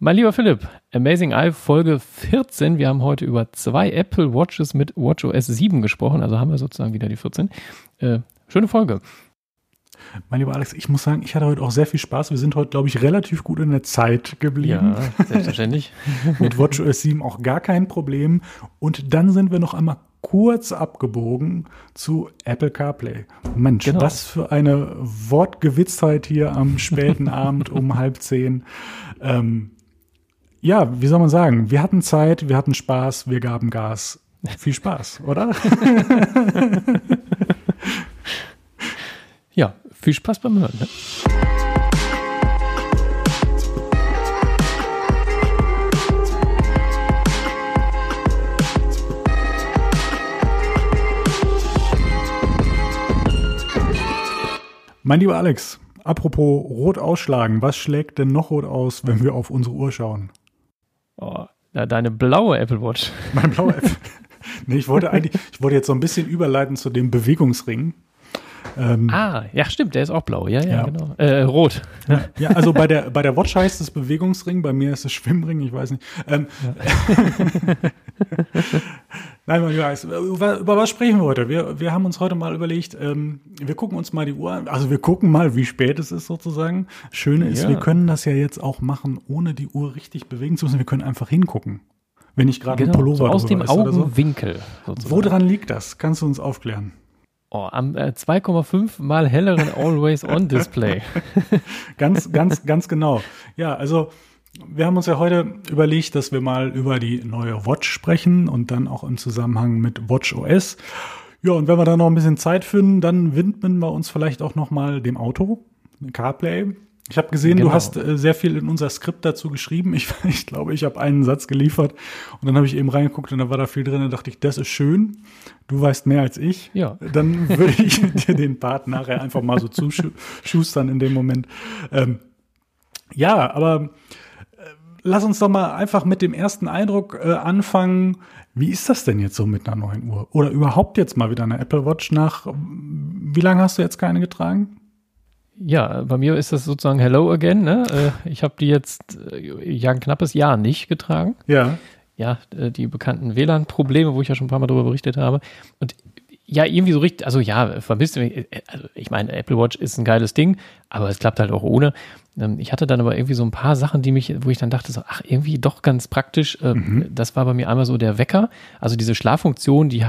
Mein lieber Philipp, Amazing Eye Folge 14. Wir haben heute über zwei Apple Watches mit WatchOS 7 gesprochen, also haben wir sozusagen wieder die 14. Äh, schöne Folge. Mein lieber Alex, ich muss sagen, ich hatte heute auch sehr viel Spaß. Wir sind heute, glaube ich, relativ gut in der Zeit geblieben. Ja, selbstverständlich. mit WatchOS 7 auch gar kein Problem. Und dann sind wir noch einmal kurz abgebogen zu Apple CarPlay. Mensch, genau. was für eine Wortgewitztheit hier am späten Abend um halb zehn. Ähm, ja, wie soll man sagen? Wir hatten Zeit, wir hatten Spaß, wir gaben Gas. Viel Spaß, oder? ja, viel Spaß beim Hören. Ne? Mein lieber Alex, apropos rot ausschlagen, was schlägt denn noch rot aus, wenn wir auf unsere Uhr schauen? Oh, deine blaue Apple Watch. Mein blauer Apple. nee, ich wollte eigentlich, ich wollte jetzt so ein bisschen überleiten zu dem Bewegungsring. Ähm, ah, ja, stimmt, der ist auch blau. Ja, ja, ja. genau. Äh, rot. Ja, ja, also bei der, bei der Watch heißt es Bewegungsring, bei mir ist es Schwimmring, ich weiß nicht. Ähm, ja. Nein, mein Lieber, über, über was sprechen wir heute? Wir, wir haben uns heute mal überlegt, ähm, wir gucken uns mal die Uhr an. Also wir gucken mal, wie spät es ist sozusagen. Schöne ist, wir können das ja jetzt auch machen, ohne die Uhr richtig bewegen zu müssen. Wir können einfach hingucken. Wenn ich gerade genau, einen Pullover so aus dem Augenwinkel. So. Woran liegt das? Kannst du uns aufklären? Oh, am äh, 2,5 mal helleren Always-On-Display. ganz, ganz, ganz genau. Ja, also wir haben uns ja heute überlegt, dass wir mal über die neue Watch sprechen und dann auch im Zusammenhang mit Watch OS. Ja, und wenn wir da noch ein bisschen Zeit finden, dann widmen wir uns vielleicht auch noch mal dem Auto, CarPlay. Ich habe gesehen, genau. du hast äh, sehr viel in unser Skript dazu geschrieben. Ich, ich glaube, ich habe einen Satz geliefert und dann habe ich eben reingeguckt und da war da viel drin. Da dachte ich, das ist schön. Du weißt mehr als ich. Ja. Dann würde ich dir den Part nachher einfach mal so zuschustern in dem Moment. Ähm, ja, aber lass uns doch mal einfach mit dem ersten Eindruck äh, anfangen. Wie ist das denn jetzt so mit einer neuen Uhr? Oder überhaupt jetzt mal wieder eine Apple Watch nach, wie lange hast du jetzt keine getragen? Ja, bei mir ist das sozusagen Hello again. Ne? Äh, ich habe die jetzt äh, ja ein knappes Jahr nicht getragen. Ja. Ja, äh, die bekannten WLAN-Probleme, wo ich ja schon ein paar Mal darüber berichtet habe. Und ja, irgendwie so richtig, also ja, vermisst mich. Also ich meine, Apple Watch ist ein geiles Ding, aber es klappt halt auch ohne. Ähm, ich hatte dann aber irgendwie so ein paar Sachen, die mich, wo ich dann dachte, so, ach, irgendwie doch ganz praktisch. Mhm. Das war bei mir einmal so der Wecker. Also diese Schlaffunktion, die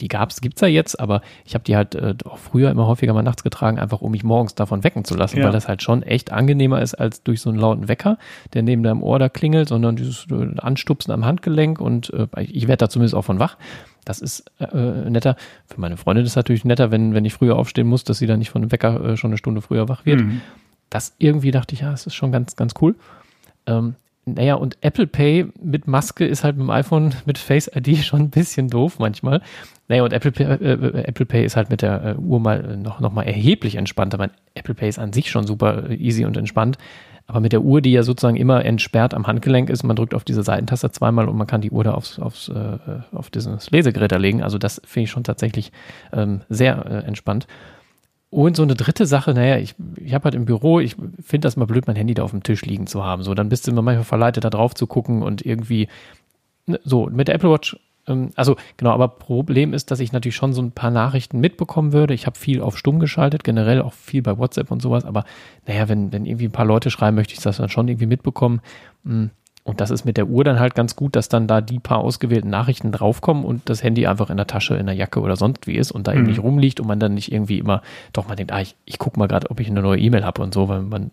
die gab's, gibt's ja jetzt, aber ich habe die halt äh, auch früher immer häufiger mal nachts getragen, einfach um mich morgens davon wecken zu lassen, ja. weil das halt schon echt angenehmer ist als durch so einen lauten Wecker, der neben deinem Ohr da klingelt, sondern dieses äh, Anstupsen am Handgelenk und äh, ich werde da zumindest auch von wach. Das ist netter. Für meine Freundin ist es natürlich netter, wenn, wenn ich früher aufstehen muss, dass sie dann nicht von dem Wecker schon eine Stunde früher wach wird. Mhm. Das irgendwie dachte ich, ja, das ist schon ganz, ganz cool. Ähm, naja, und Apple Pay mit Maske ist halt mit dem iPhone mit Face ID schon ein bisschen doof manchmal. Naja, und Apple Pay, äh, äh, Apple Pay ist halt mit der äh, Uhr mal noch, noch mal erheblich entspannter. Mein Apple Pay ist an sich schon super easy und entspannt. Aber mit der Uhr, die ja sozusagen immer entsperrt am Handgelenk ist, man drückt auf diese Seitentaste zweimal und man kann die Uhr da aufs, aufs, äh, auf dieses Lesegerät legen. Also das finde ich schon tatsächlich ähm, sehr äh, entspannt. Und so eine dritte Sache, naja, ich, ich habe halt im Büro, ich finde das mal blöd, mein Handy da auf dem Tisch liegen zu haben. So, dann bist du immer manchmal verleitet, da drauf zu gucken und irgendwie, ne, so, mit der Apple Watch, ähm, also genau, aber Problem ist, dass ich natürlich schon so ein paar Nachrichten mitbekommen würde. Ich habe viel auf stumm geschaltet, generell auch viel bei WhatsApp und sowas, aber naja, wenn, wenn irgendwie ein paar Leute schreiben, möchte ich das dann schon irgendwie mitbekommen. Hm. Und das ist mit der Uhr dann halt ganz gut, dass dann da die paar ausgewählten Nachrichten draufkommen und das Handy einfach in der Tasche, in der Jacke oder sonst wie ist und da mhm. eben nicht rumliegt und man dann nicht irgendwie immer, doch man denkt, ah, ich, ich gucke mal gerade, ob ich eine neue E-Mail habe und so, weil man,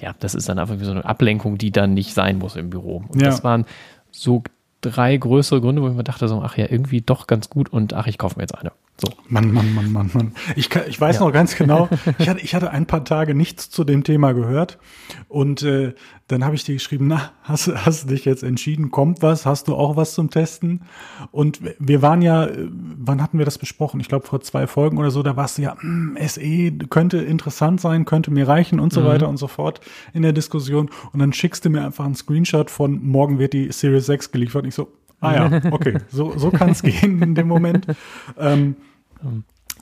ja, das ist dann einfach wie so eine Ablenkung, die dann nicht sein muss im Büro. Und ja. das waren so drei größere Gründe, wo ich mir dachte, so, ach ja, irgendwie doch ganz gut und ach, ich kaufe mir jetzt eine. So. Mann, Mann, Mann, Mann, Mann. Ich, kann, ich weiß ja. noch ganz genau, ich hatte, ich hatte ein paar Tage nichts zu dem Thema gehört und äh, dann habe ich dir geschrieben, na, hast, hast du dich jetzt entschieden, kommt was, hast du auch was zum Testen? Und wir waren ja, äh, wann hatten wir das besprochen? Ich glaube vor zwei Folgen oder so, da warst du ja, mh, hm, SE könnte interessant sein, könnte mir reichen und so mhm. weiter und so fort in der Diskussion und dann schickst du mir einfach einen Screenshot von morgen wird die Series 6 geliefert und ich so, Ah ja, okay, so, so kann es gehen in dem Moment. Ähm,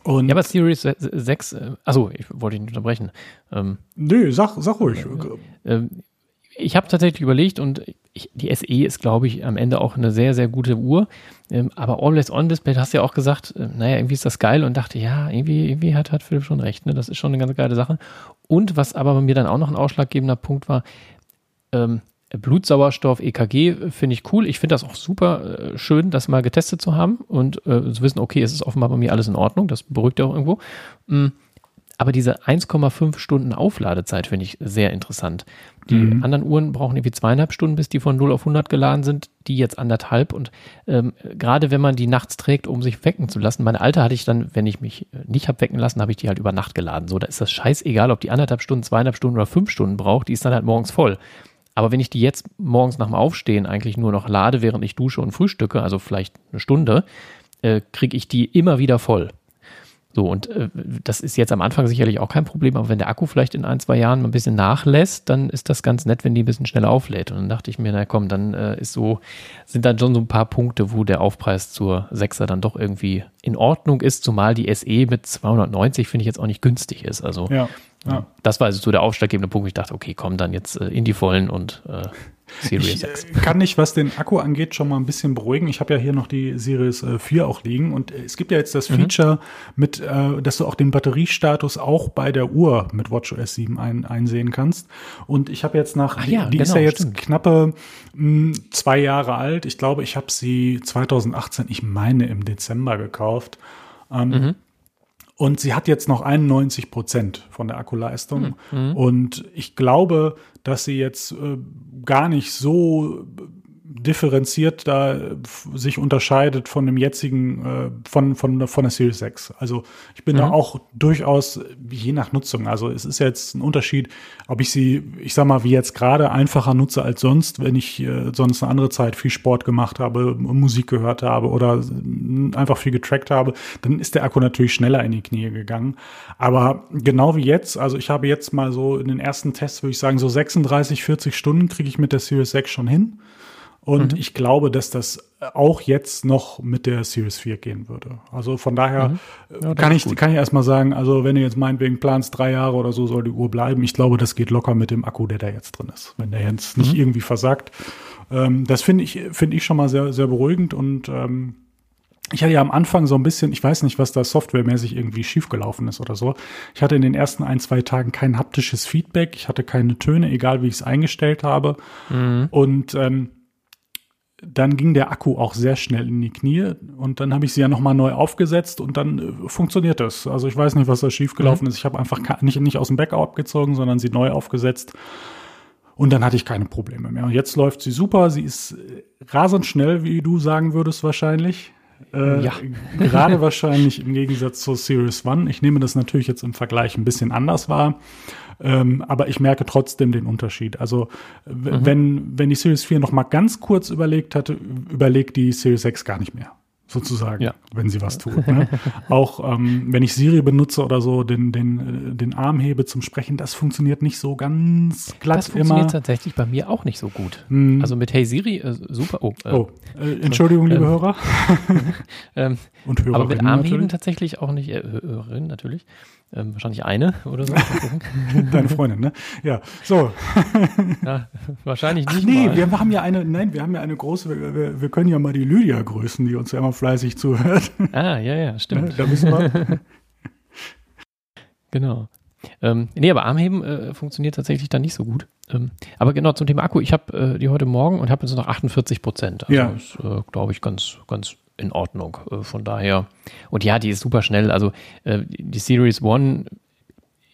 und ja, aber Series 6, also ich wollte dich nicht unterbrechen. Ähm, Nö, sag, sag ruhig. Ähm, ich habe tatsächlich überlegt und ich, die SE ist, glaube ich, am Ende auch eine sehr, sehr gute Uhr. Ähm, aber Always On Display, du hast ja auch gesagt, äh, naja, irgendwie ist das geil und dachte, ja, irgendwie, irgendwie hat, hat Philipp schon recht. Ne? Das ist schon eine ganz geile Sache. Und was aber bei mir dann auch noch ein ausschlaggebender Punkt war, ähm, Blutsauerstoff, EKG finde ich cool. Ich finde das auch super äh, schön, das mal getestet zu haben und äh, zu wissen, okay, es ist offenbar bei mir alles in Ordnung. Das beruhigt ja auch irgendwo. Mhm. Aber diese 1,5 Stunden Aufladezeit finde ich sehr interessant. Die mhm. anderen Uhren brauchen irgendwie zweieinhalb Stunden, bis die von 0 auf 100 geladen sind. Die jetzt anderthalb. Und ähm, gerade wenn man die nachts trägt, um sich wecken zu lassen. Meine alte hatte ich dann, wenn ich mich äh, nicht habe wecken lassen, habe ich die halt über Nacht geladen. So, da ist das scheißegal, ob die anderthalb Stunden, zweieinhalb Stunden oder fünf Stunden braucht. Die ist dann halt morgens voll. Aber wenn ich die jetzt morgens nach dem Aufstehen eigentlich nur noch lade, während ich dusche und frühstücke, also vielleicht eine Stunde, äh, kriege ich die immer wieder voll. So, und äh, das ist jetzt am Anfang sicherlich auch kein Problem, aber wenn der Akku vielleicht in ein, zwei Jahren mal ein bisschen nachlässt, dann ist das ganz nett, wenn die ein bisschen schneller auflädt. Und dann dachte ich mir, na komm, dann äh, ist so, sind dann schon so ein paar Punkte, wo der Aufpreis zur 6er dann doch irgendwie in Ordnung ist, zumal die SE mit 290 finde ich jetzt auch nicht günstig ist. Also ja, ja. das war also so der aufschlaggebende Punkt, wo ich dachte, okay, komm dann jetzt äh, in die Vollen und äh, Series ich 6. Äh, kann nicht, was den Akku angeht, schon mal ein bisschen beruhigen. Ich habe ja hier noch die Series äh, 4 auch liegen und äh, es gibt ja jetzt das mhm. Feature mit, äh, dass du auch den Batteriestatus auch bei der Uhr mit WatchOS 7 ein, einsehen kannst. Und ich habe jetzt nach, ja, die, die genau, ist ja jetzt stimmt. knappe mh, hm, zwei Jahre alt. Ich glaube, ich habe sie 2018, ich meine im Dezember gekauft. Ähm, mhm. Und sie hat jetzt noch 91 Prozent von der Akkuleistung. Mhm. Und ich glaube, dass sie jetzt äh, gar nicht so differenziert da sich unterscheidet von dem jetzigen, äh, von, von, von der Series 6. Also ich bin mhm. da auch durchaus je nach Nutzung. Also es ist jetzt ein Unterschied, ob ich sie, ich sag mal, wie jetzt gerade einfacher nutze als sonst, wenn ich äh, sonst eine andere Zeit viel Sport gemacht habe, Musik gehört habe oder einfach viel getrackt habe, dann ist der Akku natürlich schneller in die Knie gegangen. Aber genau wie jetzt, also ich habe jetzt mal so in den ersten Tests, würde ich sagen, so 36, 40 Stunden kriege ich mit der Series 6 schon hin. Und mhm. ich glaube, dass das auch jetzt noch mit der Series 4 gehen würde. Also von daher mhm. ja, kann, ich, kann ich erstmal sagen, also wenn du jetzt meinetwegen planst, drei Jahre oder so soll die Uhr bleiben, ich glaube, das geht locker mit dem Akku, der da jetzt drin ist, wenn der jetzt mhm. nicht irgendwie versagt. Ähm, das finde ich, finde ich schon mal sehr, sehr beruhigend und ähm, ich hatte ja am Anfang so ein bisschen, ich weiß nicht, was da softwaremäßig irgendwie schiefgelaufen ist oder so. Ich hatte in den ersten ein, zwei Tagen kein haptisches Feedback, ich hatte keine Töne, egal wie ich es eingestellt habe. Mhm. Und ähm, dann ging der Akku auch sehr schnell in die Knie und dann habe ich sie ja nochmal neu aufgesetzt und dann äh, funktioniert das. Also ich weiß nicht, was da schiefgelaufen mhm. ist. Ich habe einfach nicht, nicht aus dem Backup gezogen, sondern sie neu aufgesetzt und dann hatte ich keine Probleme mehr. Und jetzt läuft sie super. Sie ist äh, rasend schnell, wie du sagen würdest wahrscheinlich. Äh, ja. gerade wahrscheinlich im Gegensatz zur Series One. Ich nehme das natürlich jetzt im Vergleich ein bisschen anders wahr. Ähm, aber ich merke trotzdem den Unterschied. Also mhm. wenn, wenn die Series 4 noch mal ganz kurz überlegt hatte, überlegt die Series 6 gar nicht mehr sozusagen, ja. wenn sie was tut. Ne? Auch ähm, wenn ich Siri benutze oder so, den, den, den Arm hebe zum Sprechen, das funktioniert nicht so ganz glatt Das funktioniert immer. tatsächlich bei mir auch nicht so gut. Hm. Also mit Hey Siri, äh, super. Oh, äh, oh äh, Entschuldigung, liebe ähm, Hörer. ähm, Und Hörerinnen Aber mit Armheben tatsächlich auch nicht, äh, Hörerinnen natürlich. Ähm, wahrscheinlich eine oder so. Deine Freundin, ne? Ja, so. ja, wahrscheinlich nicht. Ach nee, mal. wir haben ja eine, nein, wir haben ja eine große, wir, wir können ja mal die Lydia grüßen, die uns ja immer fleißig zuhört. Ah, ja, ja, stimmt. Da müssen wir. genau. Ähm, nee, aber Armheben äh, funktioniert tatsächlich dann nicht so gut. Ähm, aber genau zum Thema Akku, ich habe äh, die heute Morgen und habe jetzt noch 48 Prozent. Also ja. ist, äh, glaube ich, ganz, ganz in Ordnung. Äh, von daher, und ja, die ist super schnell. Also äh, die Series One,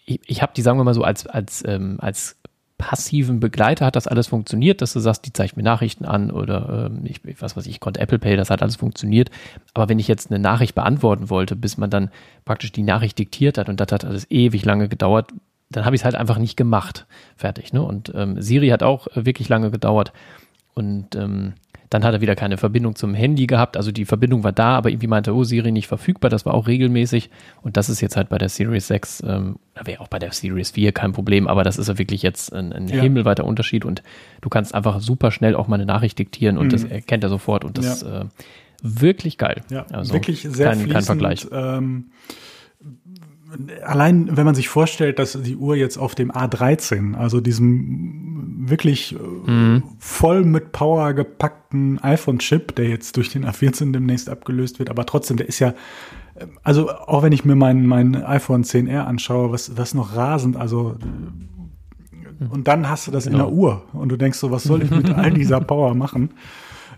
ich, ich habe die, sagen wir mal so, als, als, ähm, als passiven Begleiter hat das alles funktioniert, dass du sagst, die zeigt mir Nachrichten an oder ähm, ich, was weiß ich, konnte Apple Pay, das hat alles funktioniert. Aber wenn ich jetzt eine Nachricht beantworten wollte, bis man dann praktisch die Nachricht diktiert hat und das hat alles ewig lange gedauert, dann habe ich es halt einfach nicht gemacht. Fertig. Ne? Und ähm, Siri hat auch wirklich lange gedauert. Und ähm, dann hat er wieder keine Verbindung zum Handy gehabt. Also die Verbindung war da, aber irgendwie meinte, oh, Siri nicht verfügbar. Das war auch regelmäßig. Und das ist jetzt halt bei der Series 6, ähm, wäre auch bei der Series 4 kein Problem, aber das ist ja wirklich jetzt ein, ein ja. himmelweiter Unterschied. Und du kannst einfach super schnell auch mal eine Nachricht diktieren und mhm. das erkennt er sofort. Und das ja. äh, wirklich geil. Ja, also wirklich sehr kein, kein Vergleich. Ähm, allein, wenn man sich vorstellt, dass die Uhr jetzt auf dem A13, also diesem wirklich mhm. voll mit Power gepackten iPhone-Chip, der jetzt durch den A14 demnächst abgelöst wird, aber trotzdem, der ist ja, also auch wenn ich mir mein, mein iPhone 10R anschaue, was, was noch rasend, also und dann hast du das in der Uhr und du denkst so, was soll ich mit all dieser Power machen?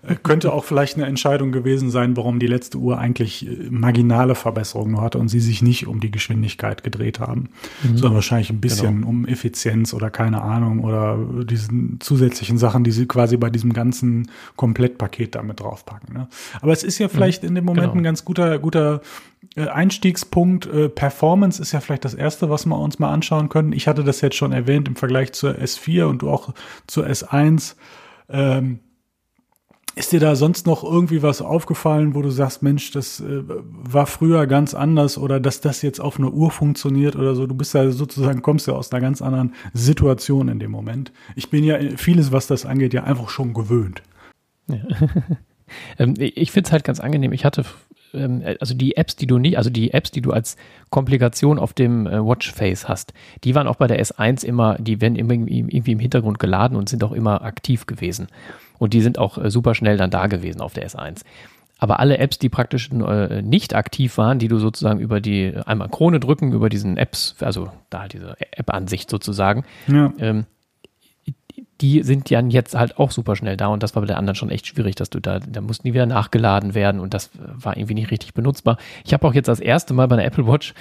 Äh, könnte auch vielleicht eine Entscheidung gewesen sein, warum die letzte Uhr eigentlich äh, marginale Verbesserungen nur hatte und sie sich nicht um die Geschwindigkeit gedreht haben, mhm. sondern wahrscheinlich ein bisschen genau. um Effizienz oder keine Ahnung oder diesen zusätzlichen Sachen, die sie quasi bei diesem ganzen Komplettpaket damit draufpacken. Ne? Aber es ist ja vielleicht mhm. in dem Moment genau. ein ganz guter, guter äh, Einstiegspunkt. Performance ist ja vielleicht das erste, was wir uns mal anschauen können. Ich hatte das jetzt schon erwähnt im Vergleich zur S4 und du auch zur S1. Ähm, ist dir da sonst noch irgendwie was aufgefallen, wo du sagst, Mensch, das äh, war früher ganz anders oder dass das jetzt auf einer Uhr funktioniert oder so? Du bist ja sozusagen, kommst ja aus einer ganz anderen Situation in dem Moment. Ich bin ja vieles, was das angeht, ja einfach schon gewöhnt. Ja. ähm, ich finde es halt ganz angenehm. Ich hatte ähm, also die Apps, die du nicht, also die Apps, die du als Komplikation auf dem äh, Watchface hast, die waren auch bei der S1 immer, die werden immer irgendwie im Hintergrund geladen und sind auch immer aktiv gewesen. Und die sind auch äh, super schnell dann da gewesen auf der S1. Aber alle Apps, die praktisch äh, nicht aktiv waren, die du sozusagen über die einmal Krone drücken, über diesen Apps, also da halt diese App-Ansicht sozusagen, ja. ähm, die sind ja jetzt halt auch super schnell da und das war bei der anderen schon echt schwierig, dass du da, da mussten die wieder nachgeladen werden und das war irgendwie nicht richtig benutzbar. Ich habe auch jetzt das erste Mal bei einer Apple Watch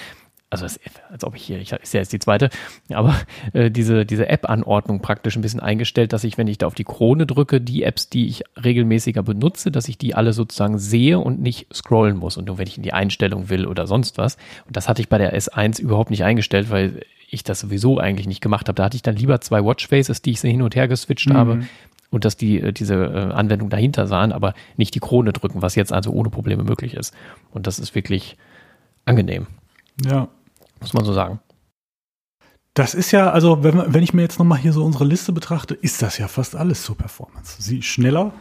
also das, als ob ich hier, ich ist ja jetzt die zweite, aber äh, diese, diese App-Anordnung praktisch ein bisschen eingestellt, dass ich, wenn ich da auf die Krone drücke, die Apps, die ich regelmäßiger benutze, dass ich die alle sozusagen sehe und nicht scrollen muss. Und nur wenn ich in die Einstellung will oder sonst was. Und das hatte ich bei der S1 überhaupt nicht eingestellt, weil ich das sowieso eigentlich nicht gemacht habe. Da hatte ich dann lieber zwei Watchfaces, die ich so hin und her geswitcht mhm. habe und dass die äh, diese äh, Anwendung dahinter sahen, aber nicht die Krone drücken, was jetzt also ohne Probleme möglich ist. Und das ist wirklich angenehm. Ja. Muss man so sagen. Das ist ja, also wenn, wenn ich mir jetzt nochmal hier so unsere Liste betrachte, ist das ja fast alles zur Performance. Sie ist schneller,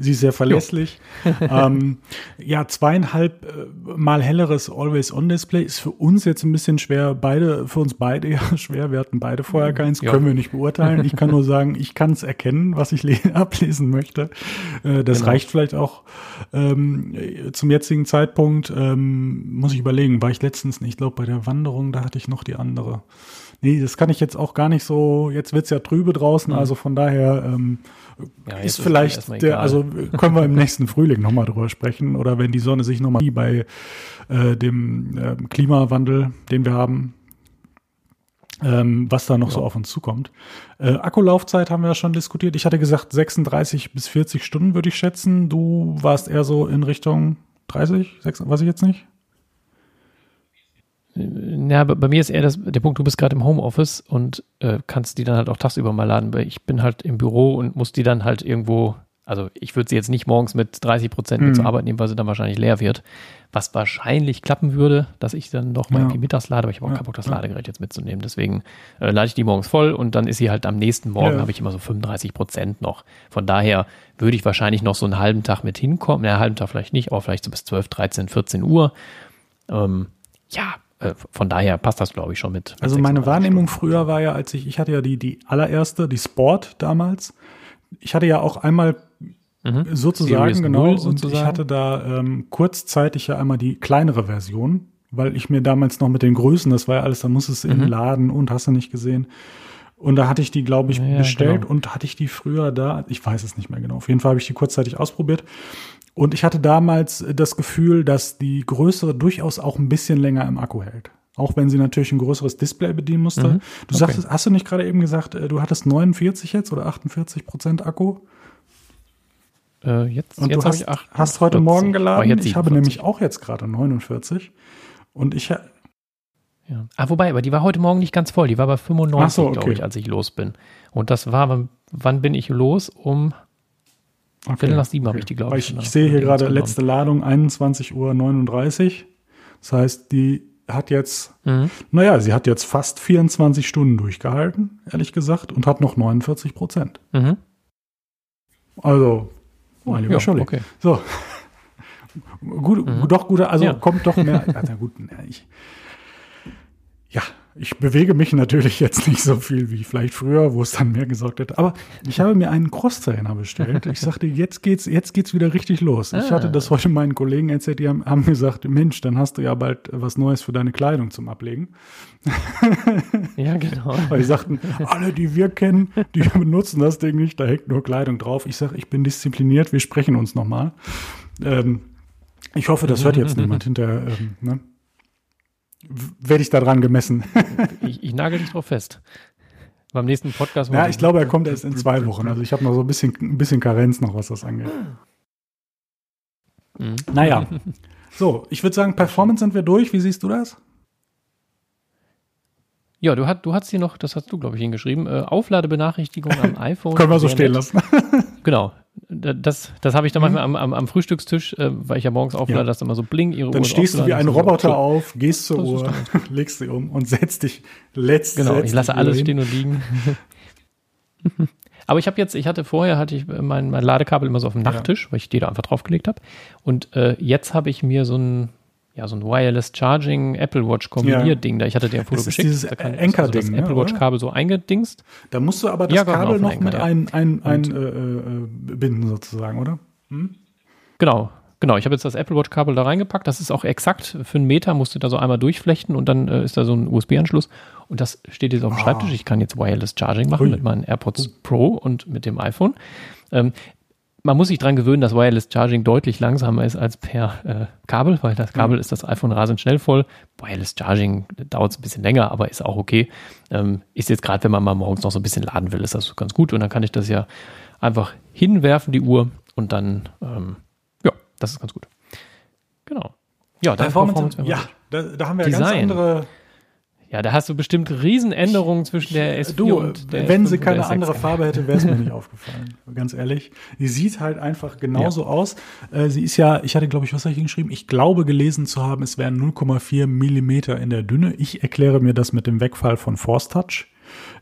Sie ist sehr verlässlich. ähm, ja, zweieinhalb äh, mal helleres Always-On-Display ist für uns jetzt ein bisschen schwer. Beide, für uns beide ja schwer. Wir hatten beide vorher keins, ja. können wir nicht beurteilen. Ich kann nur sagen, ich kann es erkennen, was ich ablesen möchte. Äh, das genau. reicht vielleicht auch ähm, zum jetzigen Zeitpunkt. Ähm, muss ich überlegen, war ich letztens nicht. Ich glaube, bei der Wanderung, da hatte ich noch die andere. Nee, das kann ich jetzt auch gar nicht so. Jetzt wird's ja trübe draußen, mhm. also von daher ähm, ja, ist vielleicht der, also können wir im nächsten Frühling nochmal drüber sprechen oder wenn die Sonne sich nochmal bei äh, dem äh, Klimawandel, den wir haben, ähm, was da noch ja. so auf uns zukommt. Äh, Akkulaufzeit haben wir ja schon diskutiert. Ich hatte gesagt 36 bis 40 Stunden würde ich schätzen. Du warst eher so in Richtung 30, 6, weiß ich jetzt nicht. Ja, bei mir ist eher das, der Punkt, du bist gerade im Homeoffice und äh, kannst die dann halt auch tagsüber mal laden, weil ich bin halt im Büro und muss die dann halt irgendwo, also ich würde sie jetzt nicht morgens mit 30 Prozent mit mhm. zur Arbeit nehmen, weil sie dann wahrscheinlich leer wird. Was wahrscheinlich klappen würde, dass ich dann doch mal ja. irgendwie mittags lade, aber ich habe auch ja, keinen Bock, das. Ladegerät jetzt mitzunehmen. Deswegen äh, lade ich die morgens voll und dann ist sie halt am nächsten Morgen, ja. habe ich immer so 35 Prozent noch. Von daher würde ich wahrscheinlich noch so einen halben Tag mit hinkommen. Ja, einen halben Tag vielleicht nicht, aber vielleicht so bis 12, 13, 14 Uhr. Ähm, ja, äh, von daher passt das, glaube ich, schon mit. mit also meine Wahrnehmung Stunden. früher war ja, als ich, ich hatte ja die, die allererste, die Sport damals. Ich hatte ja auch einmal mhm. sozusagen, genau, sozusagen. und ich hatte da ähm, kurzzeitig ja einmal die kleinere Version, weil ich mir damals noch mit den Größen, das war ja alles, da muss es mhm. im Laden und hast du nicht gesehen. Und da hatte ich die, glaube ich, ja, bestellt genau. und hatte ich die früher da, ich weiß es nicht mehr genau. Auf jeden Fall habe ich die kurzzeitig ausprobiert. Und ich hatte damals das Gefühl, dass die größere durchaus auch ein bisschen länger im Akku hält. Auch wenn sie natürlich ein größeres Display bedienen musste. Mhm. Du okay. sagst, hast du nicht gerade eben gesagt, äh, du hattest 49 jetzt oder 48 Prozent Akku? Äh, jetzt und jetzt du hast, hast heute Morgen geladen. Ich habe nämlich auch jetzt gerade 49. Und ich. Ja. Ah, wobei, aber die war heute Morgen nicht ganz voll. Die war bei 95, so, okay. glaube ich, als ich los bin. Und das war, wann bin ich los? Um Okay. Viertel nach sieben okay. habe ich die, glaube ich. Ich, ich sehe hier gerade letzte Ladung 21.39 Uhr. Das heißt, die hat jetzt, mhm. naja, sie hat jetzt fast 24 Stunden durchgehalten, ehrlich gesagt, und hat noch 49 Prozent. Mhm. Also, mein lieber ja, Scholli. Okay. So. Gut, mhm. doch guter, also ja. kommt doch mehr. also gut, ich, ja, ich bewege mich natürlich jetzt nicht so viel wie vielleicht früher, wo es dann mehr gesorgt hätte. Aber ich habe mir einen Cross-Trainer bestellt. Ich sagte, jetzt geht's, jetzt geht's wieder richtig los. Ich hatte das heute meinen Kollegen erzählt, die haben, haben gesagt, Mensch, dann hast du ja bald was Neues für deine Kleidung zum Ablegen. Ja, genau. Weil die sagten, alle, die wir kennen, die benutzen das Ding nicht, da hängt nur Kleidung drauf. Ich sage, ich bin diszipliniert, wir sprechen uns nochmal. Ähm, ich hoffe, das hört jetzt niemand hinter. Ähm, ne? Werde ich daran gemessen. Ich, ich nagel dich drauf fest. Beim nächsten Podcast. Ja, ich glaube, er kommt erst in zwei Wochen. Also ich habe noch so ein bisschen, ein bisschen Karenz noch, was das angeht. Mhm. Naja. So, ich würde sagen, Performance sind wir durch. Wie siehst du das? Ja, du, hat, du hast hier noch, das hast du, glaube ich, hingeschrieben, äh, Aufladebenachrichtigung am iPhone. Können wir so stehen nett. lassen. Genau. Das, das habe ich dann manchmal am, am, am Frühstückstisch, äh, weil ich ja morgens auflade, Mhm. Ja. dass immer so bling, ihre Dann Uhr ist stehst du wie ein so, Roboter okay. auf, gehst zur Uhr, legst sie um und setzt dich letzt. Genau, setzt ich lasse alles wieder stehen und liegen. Aber ich habe jetzt, ich hatte vorher, hatte ich mein, mein Ladekabel immer so auf dem Nachttisch, weil ich die da einfach draufgelegt habe. Und äh, jetzt habe ich mir so ein, ja, so ein Wireless Charging Apple Watch Kombinierding da. Ich hatte dir ein Foto geschickt. dieses da kann- Anker-Ding, das ne, Apple Watch oder? Kabel so eingedingst. Da musst du aber das Ja, genau, Kabel noch Enker, mit ja. ein, ein, ein äh, äh, binden sozusagen, oder? Genau, genau. Ich habe jetzt das Apple Watch Kabel da reingepackt. Das ist auch exakt für einen Meter, musst du da so einmal durchflechten und dann äh, ist da so ein USB-Anschluss. Und das steht jetzt auf dem Ah. Schreibtisch. Ich kann jetzt Wireless Charging machen Ui. mit meinen AirPods Pro und mit dem iPhone. Ähm, man muss sich dran gewöhnen, dass Wireless Charging deutlich langsamer ist als per äh, Kabel, weil das Kabel ist das iPhone rasend schnell voll. Wireless Charging dauert ein bisschen länger, aber ist auch okay. Ähm, ist jetzt gerade, wenn man mal morgens noch so ein bisschen laden will, ist das ganz gut. Und dann kann ich das ja einfach hinwerfen, die Uhr, und dann, ähm, ja, das ist ganz gut. Genau. Ja, Performance, wäre ja, da, da haben wir ganz Design. andere. Ja, da hast du bestimmt Riesenänderungen zwischen der S4 Du, und der wenn S5 sie keine der S6. andere Farbe hätte, wäre es mir nicht aufgefallen. Ganz ehrlich. Die sieht halt einfach genauso aus. Äh, sie ist ja, ich hatte, glaube ich, was habe ich hingeschrieben? Ich glaube gelesen zu haben, es wären 0,4 Millimeter in der Dünne. Ich erkläre mir das mit dem Wegfall von Force Touch.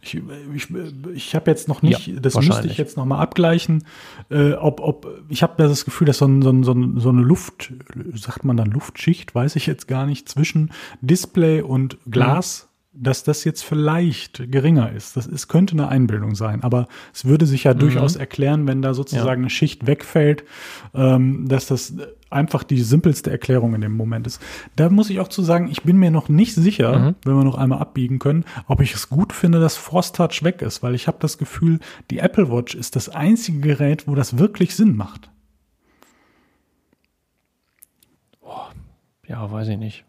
Ich, ich, ich habe jetzt noch nicht, Ja, das müsste ich jetzt noch mal abgleichen, äh, ob, ob ich habe das Gefühl, dass so, ein, so, ein, so, ein, so eine Luft, sagt man dann Luftschicht, weiß ich jetzt gar nicht, zwischen Display und Glas, dass das jetzt vielleicht geringer ist. Das ist, könnte eine Einbildung sein, aber es würde sich ja durchaus erklären, wenn da sozusagen eine Schicht wegfällt, ähm, dass das einfach die simpelste Erklärung in dem Moment ist. Da muss ich auch zu sagen, ich bin mir noch nicht sicher, wenn wir noch einmal abbiegen können, ob ich es gut finde, dass Force Touch weg ist, weil ich habe das Gefühl, die Apple Watch ist das einzige Gerät, wo das wirklich Sinn macht. Ja, weiß ich nicht.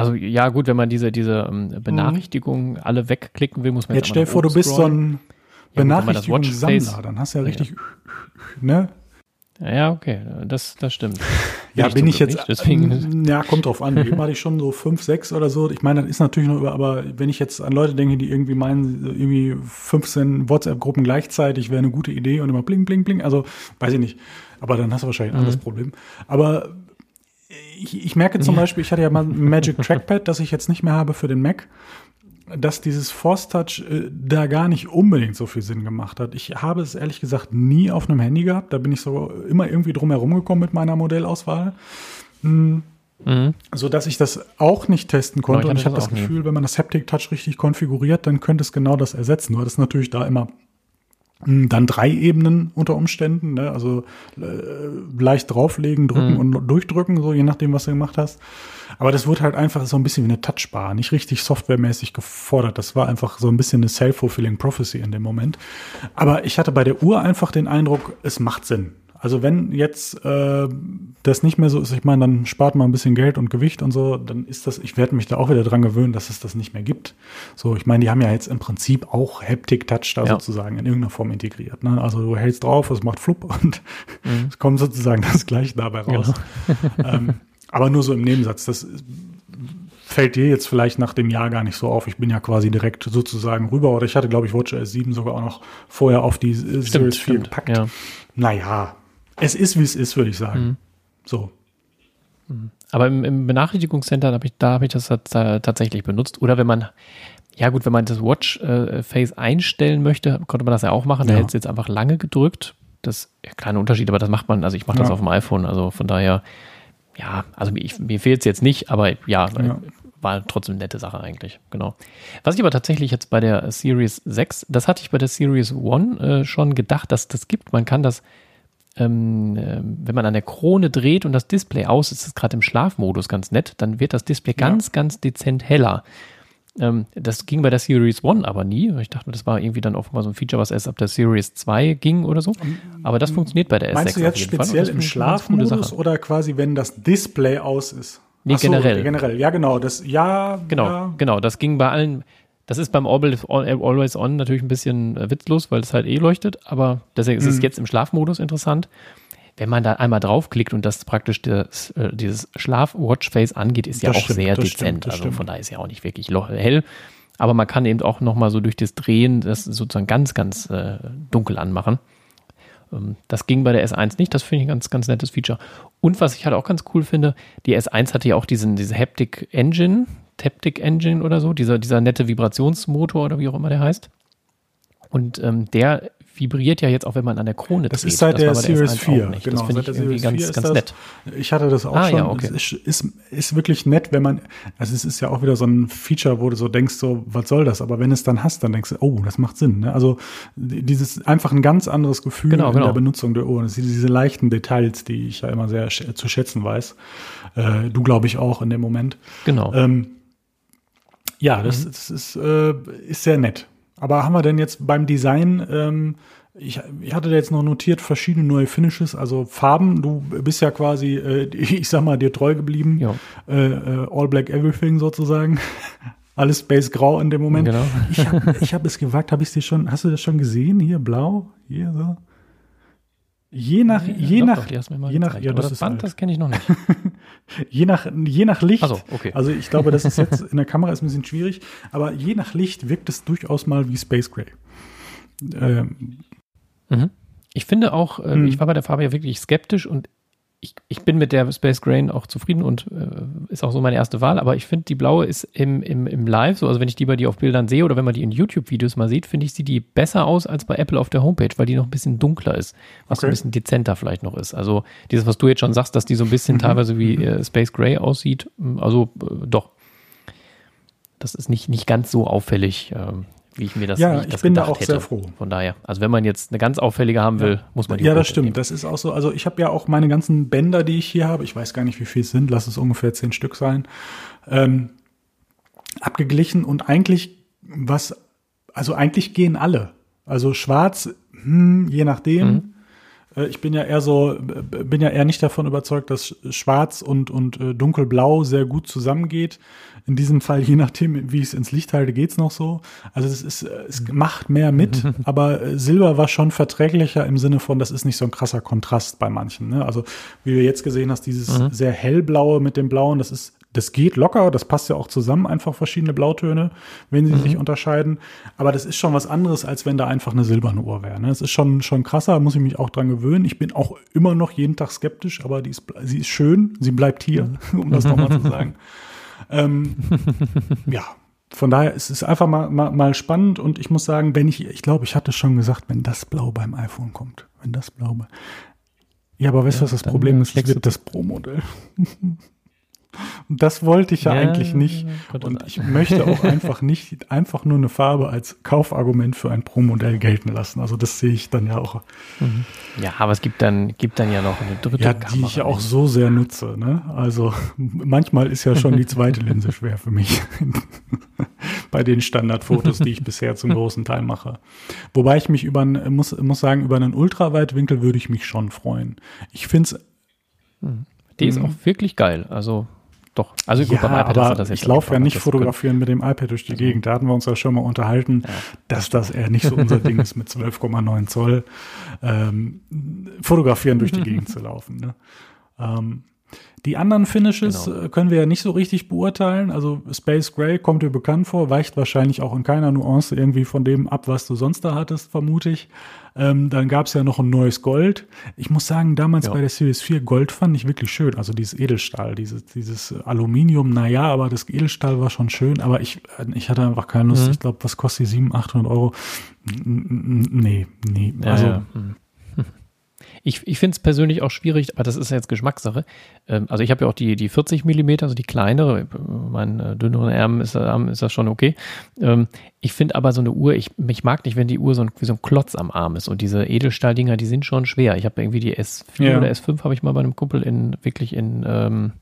Also ja, gut, wenn man diese, diese ähm, Benachrichtigungen alle wegklicken will, muss man Jetzt aber stell vor, du bist so ein Ja, Benachrichtigungssammler, dann hast du ja richtig, ne? Ja, okay, das, das stimmt. Ja, bin ich jetzt, nicht, deswegen, ähm, ja, kommt drauf an. Eben hatte ich schon so fünf, sechs oder so. Ich meine, das ist natürlich noch über, aber wenn ich jetzt an Leute denke, die irgendwie meinen, irgendwie 15 WhatsApp-Gruppen gleichzeitig wäre eine gute Idee und immer bling, bling, bling. Also, weiß ich nicht. Aber dann hast du wahrscheinlich ein anderes Mhm. Problem. Aber ich, ich merke zum Beispiel, ich hatte ja mal ein Magic Trackpad, das ich jetzt nicht mehr habe für den Mac, dass dieses Force Touch äh, da gar nicht unbedingt so viel Sinn gemacht hat. Ich habe es ehrlich gesagt nie auf einem Handy gehabt. Da bin ich so immer irgendwie drum herum gekommen mit meiner Modellauswahl. Mhm. So dass ich das auch nicht testen konnte. Ich und ich habe das das auch nie. Gefühl, wenn man das Haptic Touch richtig konfiguriert, dann könnte es genau das ersetzen. Nur das ist natürlich da immer dann drei Ebenen unter Umständen, ne? also äh, leicht drauflegen, drücken Mhm. und durchdrücken, so je nachdem, was du gemacht hast. Aber das wurde halt einfach so ein bisschen wie eine Touchbar, nicht richtig softwaremäßig gefordert. Das war einfach so ein bisschen eine self-fulfilling prophecy in dem Moment. Aber ich hatte bei der Uhr einfach den Eindruck, es macht Sinn. Also wenn jetzt äh, das nicht mehr so ist, ich meine, dann spart man ein bisschen Geld und Gewicht und so, dann ist das, ich werde mich da auch wieder dran gewöhnen, dass es das nicht mehr gibt. So, ich meine, die haben ja jetzt im Prinzip auch Haptic Touch da Ja. sozusagen in irgendeiner Form integriert. Ne? Also du hältst drauf, es macht flupp und Mhm. es kommt sozusagen das gleiche dabei raus. ähm, aber nur so im Nebensatz. Das fällt dir jetzt vielleicht nach dem Jahr gar nicht so auf. Ich bin ja quasi direkt sozusagen rüber. Oder ich hatte, glaube ich, WatchOS 7 sogar auch noch vorher auf die äh, Series 4 gepackt. Ja. Naja, es ist, wie es ist, würde ich sagen. Mhm. So. Aber im, im Benachrichtigungscenter habe ich, da habe ich das tats- äh, tatsächlich benutzt. Oder wenn man, ja gut, wenn man das Watch-Face einstellen möchte, konnte man das ja auch machen. Da Ja. hätte es jetzt einfach lange gedrückt. Das ja, kleiner Unterschied, aber das macht man, also ich mache das Ja. auf dem iPhone. Also von daher, ja, also ich, mir fehlt es jetzt nicht, aber ja, Ja. war trotzdem eine nette Sache eigentlich, genau. Was ich aber tatsächlich jetzt bei der Series 6, das hatte ich bei der Series 1 äh, schon gedacht, dass das gibt. Man kann das, ähm, äh, wenn man an der Krone dreht und das Display aus ist, ist gerade im Schlafmodus ganz nett, dann wird das Display ja. ganz, ganz dezent heller. Ähm, das ging bei der Series 1 aber nie. Ich dachte, das war irgendwie dann offenbar so ein Feature, was erst ab der Series 2 ging oder so. Aber das funktioniert bei der S6 Meinst du jetzt speziell im Schlafmodus oder quasi, wenn das Display aus ist? Nee, so, generell. Generell, ja, genau. Das, ja, genau, ja. genau. Das ging bei allen. Das ist beim Always On natürlich ein bisschen äh, witzlos, weil es halt eh leuchtet, aber deswegen ist es mhm. jetzt im Schlafmodus interessant. Wenn man da einmal draufklickt und das praktisch das, äh, dieses Schlaf-Watchface angeht, ist ja das auch stimmt, sehr dezent. Stimmt, also stimmt. von daher ist ja auch nicht wirklich hell. Aber man kann eben auch nochmal so durch das Drehen das sozusagen ganz, ganz äh, dunkel anmachen. Ähm, das ging bei der S1 nicht, das finde ich ein ganz, ganz nettes Feature. Und was ich halt auch ganz cool finde, die S1 hatte ja auch diesen, diese Haptic Engine, Taptic Engine oder so, dieser, dieser nette Vibrationsmotor oder wie auch immer der heißt. Und ähm, der vibriert ja jetzt auch, wenn man an der Krone das dreht. Ist seit das der Series 4. Genau, das finde ich irgendwie ganz, ganz nett. Ich hatte das auch ah, schon. Ja, okay. Es ist, ist, ist, wirklich nett, wenn man, also es ist ja auch wieder so ein Feature, wo du so denkst, so, was soll das? Aber wenn es dann hast, dann denkst du, oh, das macht Sinn. Ne? Also dieses einfach ein ganz anderes Gefühl genau, in genau. der Benutzung der Ohren. Diese leichten Details, die ich ja immer sehr zu schätzen weiß. Äh, du, glaube ich, auch in dem Moment. Genau. Ähm, ja, das, mhm. das ist, äh, ist sehr nett. Aber haben wir denn jetzt beim Design, ähm, ich, ich hatte da jetzt noch notiert, verschiedene neue Finishes, also Farben. Du bist ja quasi, äh, ich sag mal, dir treu geblieben. Ja. Äh, äh, All Black Everything sozusagen. Alles Space Grau in dem Moment. Genau. Ich habe ich hab es gewagt, habe ich dir schon, hast du das schon gesehen? Hier, blau, hier so. Je nach, ja, je, doch, nach doch, je nach, ja, das, das Band, halt. das kenne ich noch nicht. je nach, je nach Licht. So, okay. Also ich glaube, das ist jetzt in der Kamera ist ein bisschen schwierig, aber je nach Licht wirkt es durchaus mal wie Space Gray. Ähm. Mhm. Ich finde auch, äh, hm. ich war bei der Farbe ja wirklich skeptisch und ich, ich bin mit der Space Grain auch zufrieden und äh, ist auch so meine erste Wahl, aber ich finde, die blaue ist im, im, im Live, so, also wenn ich die bei dir auf Bildern sehe oder wenn man die in YouTube-Videos mal sieht, finde ich, sieht die besser aus als bei Apple auf der Homepage, weil die noch ein bisschen dunkler ist, was okay. ein bisschen dezenter vielleicht noch ist. Also dieses, was du jetzt schon sagst, dass die so ein bisschen mhm. teilweise wie äh, Space Gray aussieht, also äh, doch. Das ist nicht, nicht ganz so auffällig. Ähm, wie ich mir das, ja, ich, das ich bin da auch hätte. sehr froh. Von daher, also wenn man jetzt eine ganz auffällige haben will, ja. muss man die Ja, das stimmt. Nehmen. Das ist auch so. Also ich habe ja auch meine ganzen Bänder, die ich hier habe. Ich weiß gar nicht, wie viel es sind. Lass es ungefähr zehn Stück sein. Ähm, abgeglichen und eigentlich was, also eigentlich gehen alle. Also schwarz, hm, je nachdem. Mhm. Äh, ich bin ja eher so, bin ja eher nicht davon überzeugt, dass Schwarz und, und äh, Dunkelblau sehr gut zusammengeht. In diesem Fall, je nachdem, wie ich es ins Licht halte, geht's noch so. Also es ist, es macht mehr mit, aber äh, Silber war schon verträglicher im Sinne von, das ist nicht so ein krasser Kontrast bei manchen. Ne? Also wie du jetzt gesehen hast, dieses mhm. sehr hellblaue mit dem Blauen, das ist das geht locker, das passt ja auch zusammen, einfach verschiedene Blautöne, wenn sie mhm. sich unterscheiden. Aber das ist schon was anderes, als wenn da einfach eine silberne Uhr wäre. Ne? Das ist schon, schon krasser, muss ich mich auch dran gewöhnen. Ich bin auch immer noch jeden Tag skeptisch, aber die ist, sie ist schön, sie bleibt hier, um das nochmal zu sagen. Ähm, ja, von daher ist es einfach mal, mal, mal spannend und ich muss sagen, wenn ich, ich glaube, ich hatte schon gesagt, wenn das Blau beim iPhone kommt, wenn das Blau bei, ja, aber weißt du, ja, was das Problem ist? Es wird das Pro-Modell. Und das wollte ich ja, ja eigentlich nicht. Und ich möchte auch einfach nicht einfach nur eine Farbe als Kaufargument für ein Pro-Modell gelten lassen. Also das sehe ich dann ja auch. Mhm. Ja, aber es gibt dann, gibt dann ja noch eine dritte ja, Kamera. Die ich ja auch so sehr nutze. Ne? Also manchmal ist ja schon die zweite Linse schwer für mich. Bei den Standardfotos, die ich bisher zum großen Teil mache. Wobei ich mich über, muss, muss sagen, über einen Ultraweitwinkel würde ich mich schon freuen. Ich finde es. Mhm. Die ist auch wirklich geil. Also doch. Also gut, ja, beim iPad aber das ich laufe ja nicht fotografieren mit dem iPad durch die also, Gegend. Da hatten wir uns ja schon mal unterhalten, ja. dass das eher nicht so unser Ding ist, mit 12,9 Zoll ähm, fotografieren durch die Gegend zu laufen. Ne? Ähm, die anderen Finishes genau. Äh, können wir ja nicht so richtig beurteilen. Also Space Gray kommt dir bekannt vor, weicht wahrscheinlich auch in keiner Nuance irgendwie von dem ab, was du sonst da hattest, vermute ich. Ähm, dann gab es ja noch ein neues Gold. Ich muss sagen, damals ja. bei der Series 4 Gold fand ich wirklich schön. Also dieses Edelstahl, dieses, dieses Aluminium, naja, aber das Edelstahl war schon schön. Aber ich, ich hatte einfach keine Lust. Mhm. Ich glaube, was kostet die 700, 800 Euro? Nee, nee. Also, ja, ja. Mhm. Ich, ich finde es persönlich auch schwierig, aber das ist ja jetzt Geschmackssache. Ähm, also ich habe ja auch die, die 40 Millimeter, also die kleinere, mein äh, dünneren Arm ist, Arm ist das schon okay. Ähm, ich finde aber so eine Uhr, ich, ich mag nicht, wenn die Uhr so ein, wie so ein Klotz am Arm ist und diese Edelstahldinger, die sind schon schwer. Ich habe irgendwie die S4 ja. oder S5 habe ich mal bei einem Kumpel in, wirklich in, ähm,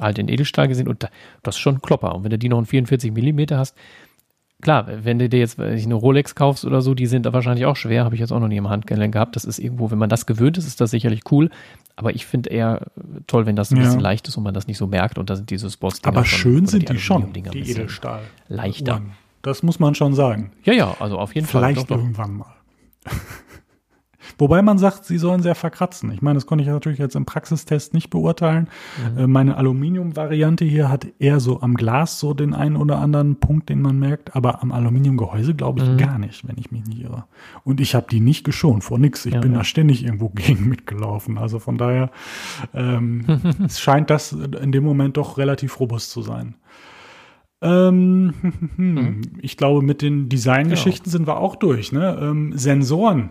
halt in Edelstahl gesehen und da, das ist schon ein Klopper. Und wenn du die noch in 44 Millimeter hast, klar, wenn du dir jetzt eine Rolex kaufst oder so, die sind da wahrscheinlich auch schwer, habe ich jetzt auch noch nie im Handgelenk gehabt. Das ist irgendwo, wenn man das gewöhnt ist, ist das sicherlich cool. Aber ich finde eher toll, wenn das ein ja. bisschen leicht ist und man das nicht so merkt und da sind diese Sports Aber schön sind die, die schon, die Edelstahl. Leichter. Das muss man schon sagen. Ja, ja, also auf jeden Vielleicht Fall. Vielleicht irgendwann mal. Wobei man sagt, sie sollen sehr verkratzen. Ich meine, das konnte ich natürlich jetzt im Praxistest nicht beurteilen. Mhm. Äh, meine Aluminium-Variante hier hat eher so am Glas so den einen oder anderen Punkt, den man merkt, aber am Aluminiumgehäuse glaube ich mhm. gar nicht, wenn ich mich nicht irre. Und ich habe die nicht geschont vor nix. Ich ja, bin ja. da ständig irgendwo gegen mitgelaufen. Also von daher ähm, es scheint das in dem Moment doch relativ robust zu sein. Ähm, mhm. Ich glaube, mit den Designgeschichten ja. sind wir auch durch. Ne? Ähm, Sensoren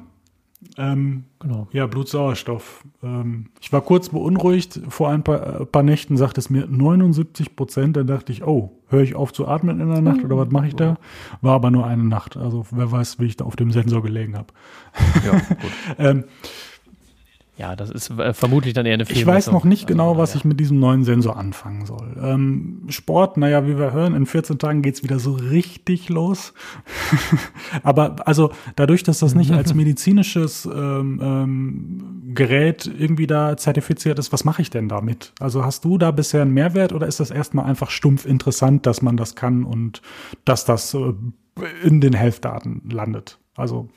ähm, genau. Ja, Blutsauerstoff. Ähm, ich war kurz beunruhigt. Vor ein paar, äh, paar Nächten sagte es mir 79 Prozent. Dann dachte ich, oh, höre ich auf zu atmen in der Nacht oder was mache ich da? War aber nur eine Nacht. Also wer weiß, wie ich da auf dem Sensor gelegen habe. Ja, gut. ähm, ja, das ist äh, vermutlich dann eher eine Ich weiß noch nicht genau, also, was ja. ich mit diesem neuen Sensor anfangen soll. Ähm, Sport, naja, wie wir hören, in 14 Tagen geht's wieder so richtig los. Aber also dadurch, dass das nicht als medizinisches ähm, ähm, Gerät irgendwie da zertifiziert ist, was mache ich denn damit? Also hast du da bisher einen Mehrwert oder ist das erstmal einfach stumpf interessant, dass man das kann und dass das äh, in den Health-Daten landet? Also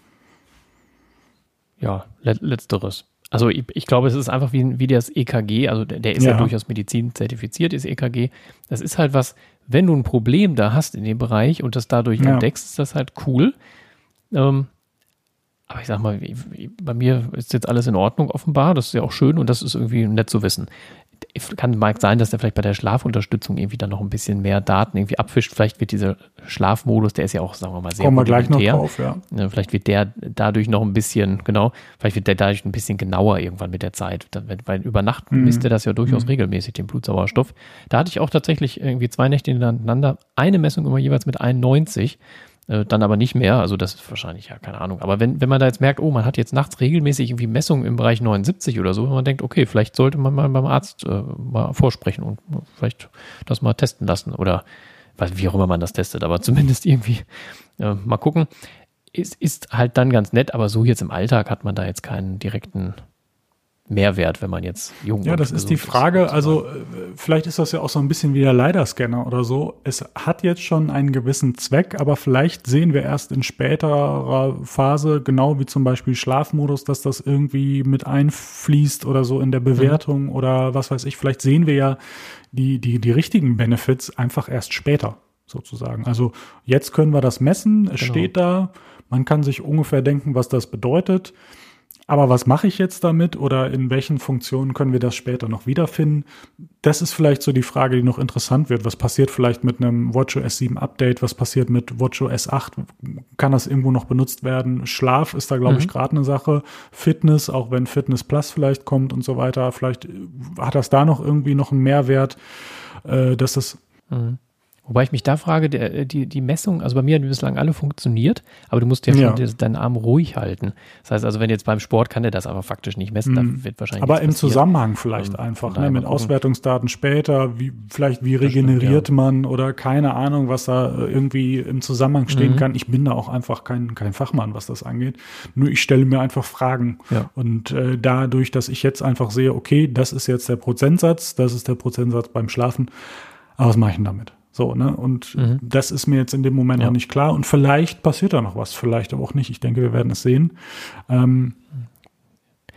ja, letzteres. Also ich, ich, glaube, es ist einfach wie, wie das EKG, also der, der ist ja. ja durchaus Medizin zertifiziert, ist EKG. Das ist halt was, wenn du ein Problem da hast in dem Bereich und das dadurch ja. entdeckst, ist das halt cool. Ähm, aber ich sag mal, bei mir ist jetzt alles in Ordnung offenbar, das ist ja auch schön und das ist irgendwie nett zu wissen kann mag sein, dass der vielleicht bei der Schlafunterstützung irgendwie dann noch ein bisschen mehr Daten irgendwie abfischt. Vielleicht wird dieser Schlafmodus, der ist ja auch, sagen wir mal, sehr Kommen wir gleich noch drauf, ja. Vielleicht wird der dadurch noch ein bisschen, genau, vielleicht wird der dadurch ein bisschen genauer irgendwann mit der Zeit. Weil über Nacht mhm. misst er das ja durchaus mhm. regelmäßig, den Blutsauerstoff. Da hatte ich auch tatsächlich irgendwie zwei Nächte hintereinander eine Messung immer jeweils mit 91 äh, dann aber nicht mehr. Also das ist wahrscheinlich, ja, keine Ahnung. Aber wenn, wenn man da jetzt merkt, oh, man hat jetzt nachts regelmäßig irgendwie Messungen im Bereich 79 oder so, wenn man denkt, okay, vielleicht sollte man mal beim Arzt äh, mal vorsprechen und vielleicht das mal testen lassen oder wie auch immer man das testet, aber zumindest irgendwie äh, mal gucken. Ist, ist halt dann ganz nett, aber so jetzt im Alltag hat man da jetzt keinen direkten Mehrwert, wenn man jetzt jung ist. Ja, das ist die Frage. Ist, also äh, vielleicht ist das ja auch so ein bisschen wie der Leiderscanner oder so. Es hat jetzt schon einen gewissen Zweck, aber vielleicht sehen wir erst in späterer Phase, genau wie zum Beispiel Schlafmodus, dass das irgendwie mit einfließt oder so in der mhm. Bewertung mhm. oder was weiß ich. Vielleicht sehen wir ja die, die, die richtigen Benefits einfach erst später sozusagen. Also jetzt können wir das messen, es genau. steht da, man kann sich ungefähr denken, was das bedeutet. Aber was mache ich jetzt damit oder in welchen Funktionen können wir das später noch wiederfinden? Das ist vielleicht so die Frage, die noch interessant wird. Was passiert vielleicht mit einem WatchOS 7 Update? Was passiert mit WatchOS 8? Kann das irgendwo noch benutzt werden? Schlaf ist da, glaube mhm. ich, gerade eine Sache. Fitness, auch wenn Fitness Plus vielleicht kommt und so weiter. Vielleicht hat das da noch irgendwie noch einen Mehrwert, äh, dass das mhm. Wobei ich mich da frage, der, die, die Messung, also bei mir haben bislang alle funktioniert, aber du musst ja, ja. deinen Arm ruhig halten. Das heißt also, wenn jetzt beim Sport kann der das aber faktisch nicht messen, mhm. da wird wahrscheinlich. Aber im Zusammenhang vielleicht ähm, einfach, ne, mit Auswertungsdaten später, wie, vielleicht wie regeneriert stimmt, ja. man oder keine Ahnung, was da äh, irgendwie im Zusammenhang stehen mhm. kann. Ich bin da auch einfach kein, kein Fachmann, was das angeht. Nur ich stelle mir einfach Fragen. Ja. Und äh, dadurch, dass ich jetzt einfach sehe, okay, das ist jetzt der Prozentsatz, das ist der Prozentsatz beim Schlafen, aber was mache ich denn damit? So, ne? Und mhm. das ist mir jetzt in dem Moment ja. noch nicht klar. Und vielleicht passiert da noch was, vielleicht aber auch nicht. Ich denke, wir werden es sehen. Ähm,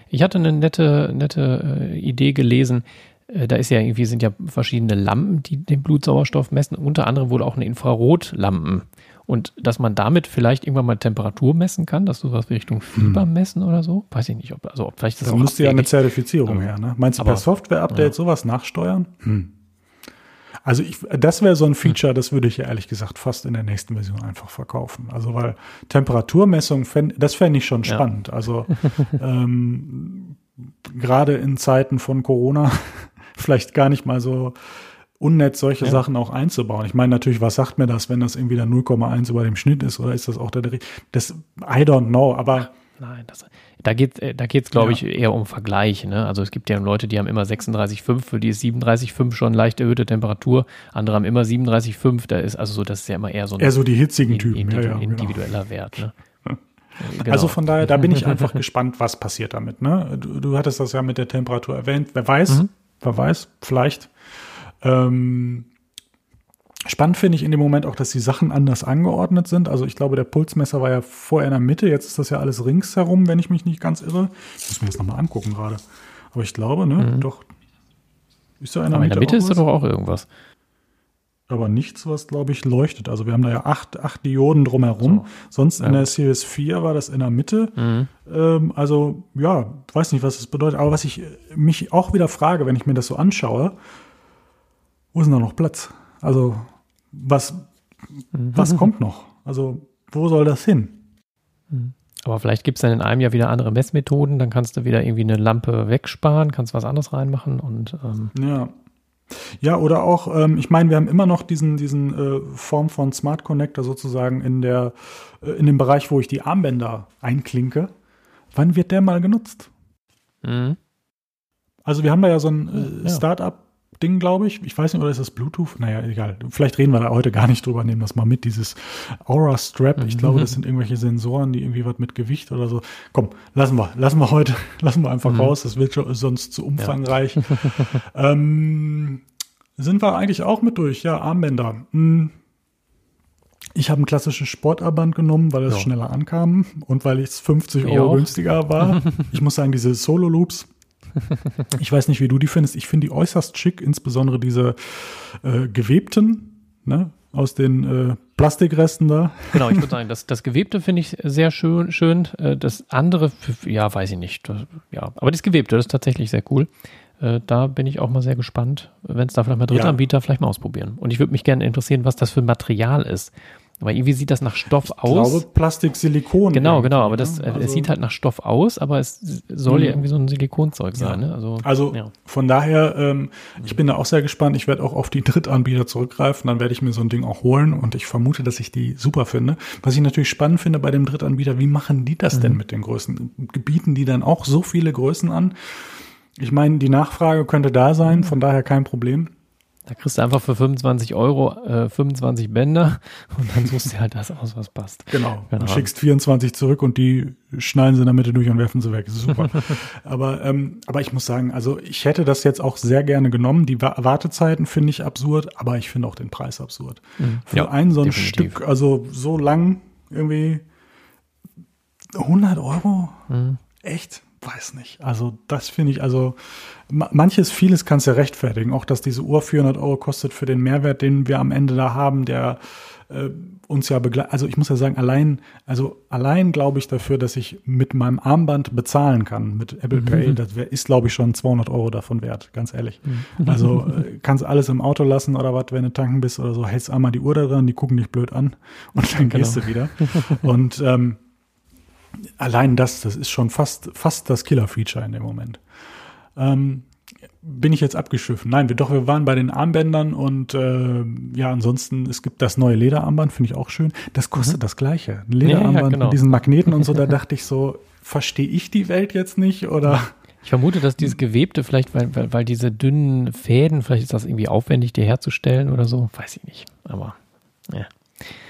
ich hatte eine nette, nette äh, Idee gelesen. Äh, da ist ja irgendwie sind ja verschiedene Lampen, die den Blutsauerstoff messen. Unter anderem wohl auch eine Infrarotlampen. Und dass man damit vielleicht irgendwann mal Temperatur messen kann, dass du was wie Richtung Fieber hm. messen oder so. Weiß ich nicht, ob, also ob vielleicht das da müsste ja eine Zertifizierung her, ne? Meinst du per Software-Update ja. sowas nachsteuern? Hm. Also ich, das wäre so ein Feature, das würde ich ja ehrlich gesagt fast in der nächsten Version einfach verkaufen. Also weil Temperaturmessung, fänd, das fände ich schon spannend. Ja. Also ähm, gerade in Zeiten von Corona vielleicht gar nicht mal so unnett, solche ja. Sachen auch einzubauen. Ich meine natürlich, was sagt mir das, wenn das irgendwie dann 0,1 über dem Schnitt ist oder ist das auch der, das, I don't know, aber. Nein, das, da geht da geht's glaube ja. ich eher um Vergleich. Ne? Also es gibt ja Leute, die haben immer 36,5, für die ist 37,5 schon leicht erhöhte Temperatur. Andere haben immer 37,5. Da ist also so, das ist ja immer eher so ein eher so die hitzigen Typen, individu ja, genau. individueller. Wert. Ne? Genau. Also von daher, da bin ich einfach gespannt, was passiert damit. Ne? Du, du, hattest das ja mit der Temperatur erwähnt. Wer weiß, mhm. wer weiß, vielleicht. Ähm, Spannend finde ich in dem Moment auch, dass die Sachen anders angeordnet sind. Also ich glaube, der Pulsmesser war ja vorher in der Mitte, jetzt ist das ja alles ringsherum, wenn ich mich nicht ganz irre. Ich muss mir das nochmal angucken gerade. Aber ich glaube, ne, mhm. doch. Ist da in der Aber Mitte, in der Mitte ist da doch auch irgendwas. Aber nichts, was, glaube ich, leuchtet. Also wir haben da ja acht, acht Dioden drumherum. So. Sonst ja. in der Series 4 war das in der Mitte. Mhm. Ähm, also, ja, weiß nicht, was das bedeutet. Aber was ich mich auch wieder frage, wenn ich mir das so anschaue, wo ist denn da noch Platz? Also was, mhm. was kommt noch? Also wo soll das hin? Mhm. Aber vielleicht gibt es dann in einem Jahr wieder andere Messmethoden, dann kannst du wieder irgendwie eine Lampe wegsparen, kannst was anderes reinmachen und ähm ja. Ja, oder auch, ähm, ich meine, wir haben immer noch diesen, diesen äh, Form von Smart Connector sozusagen in der, äh, in dem Bereich, wo ich die Armbänder einklinke. Wann wird der mal genutzt? Mhm. Also wir haben da ja so ein äh, ja. Startup Ding, glaube ich. Ich weiß nicht, oder ist das Bluetooth? Naja, egal. Vielleicht reden wir da heute gar nicht drüber, nehmen das mal mit, dieses Aura Strap. Ich glaube, das sind irgendwelche Sensoren, die irgendwie was mit Gewicht oder so. Komm, lassen wir, lassen wir heute, lassen wir einfach mhm. raus. Das wird schon sonst zu umfangreich. Ja. ähm, sind wir eigentlich auch mit durch? Ja, Armbänder. Hm. Ich habe ein klassisches Sportarmband genommen, weil es ja. schneller ankam und weil es 50 Euro günstiger war. ich muss sagen, diese Solo Loops ich weiß nicht, wie du die findest. Ich finde die äußerst schick, insbesondere diese äh, gewebten, ne, aus den äh, Plastikresten da. Genau, ich würde sagen, das, das Gewebte finde ich sehr schön. schön. Äh, das andere, ja, weiß ich nicht. Das, ja, aber das Gewebte, das ist tatsächlich sehr cool. Äh, da bin ich auch mal sehr gespannt, wenn es da vielleicht mal Drittanbieter ja. vielleicht mal ausprobieren. Und ich würde mich gerne interessieren, was das für ein Material ist. Aber irgendwie sieht das nach Stoff ich aus. Ich glaube Plastik, Silikon. Genau, genau, aber das, also, es sieht halt nach Stoff aus, aber es soll ja mhm. irgendwie so ein Silikonzeug sein. Ja. Ne? Also, also ja. von daher, ähm, ich bin da auch sehr gespannt. Ich werde auch auf die Drittanbieter zurückgreifen, dann werde ich mir so ein Ding auch holen und ich vermute, dass ich die super finde. Was ich natürlich spannend finde bei dem Drittanbieter, wie machen die das mhm. denn mit den Größen? Gebieten die dann auch so viele Größen an? Ich meine, die Nachfrage könnte da sein, von daher kein Problem. Da kriegst du einfach für 25 Euro äh, 25 Bänder und dann suchst du halt das aus, was passt. Genau. genau. Du schickst 24 zurück und die schneiden sie in der Mitte durch und werfen sie weg. Super. aber, ähm, aber ich muss sagen, also ich hätte das jetzt auch sehr gerne genommen. Die Wartezeiten finde ich absurd, aber ich finde auch den Preis absurd. Mhm. Für ja, ein so ein definitiv. Stück, also so lang irgendwie 100 Euro? Mhm. Echt? Weiß nicht. Also das finde ich, also manches, vieles kannst du ja rechtfertigen. Auch, dass diese Uhr 400 Euro kostet für den Mehrwert, den wir am Ende da haben, der äh, uns ja begleitet. Also ich muss ja sagen, allein, also allein glaube ich dafür, dass ich mit meinem Armband bezahlen kann, mit Apple Pay, mhm. das wär, ist glaube ich schon 200 Euro davon wert, ganz ehrlich. Mhm. Also äh, kannst alles im Auto lassen oder was, wenn du tanken bist oder so, hältst einmal die Uhr da dran, die gucken dich blöd an und dann genau. gehst du wieder. Und ähm, allein das, das ist schon fast, fast das Killer-Feature in dem Moment. Ähm, bin ich jetzt abgeschiffen? Nein, wir doch, wir waren bei den Armbändern und äh, ja, ansonsten, es gibt das neue Lederarmband, finde ich auch schön. Das kostet mhm. das gleiche. Ein Lederarmband ja, ja, genau. mit diesen Magneten und so, da dachte ich so, verstehe ich die Welt jetzt nicht oder? Ich vermute, dass dieses Gewebte vielleicht, weil, weil, weil diese dünnen Fäden, vielleicht ist das irgendwie aufwendig, die herzustellen oder so, weiß ich nicht. Aber ja.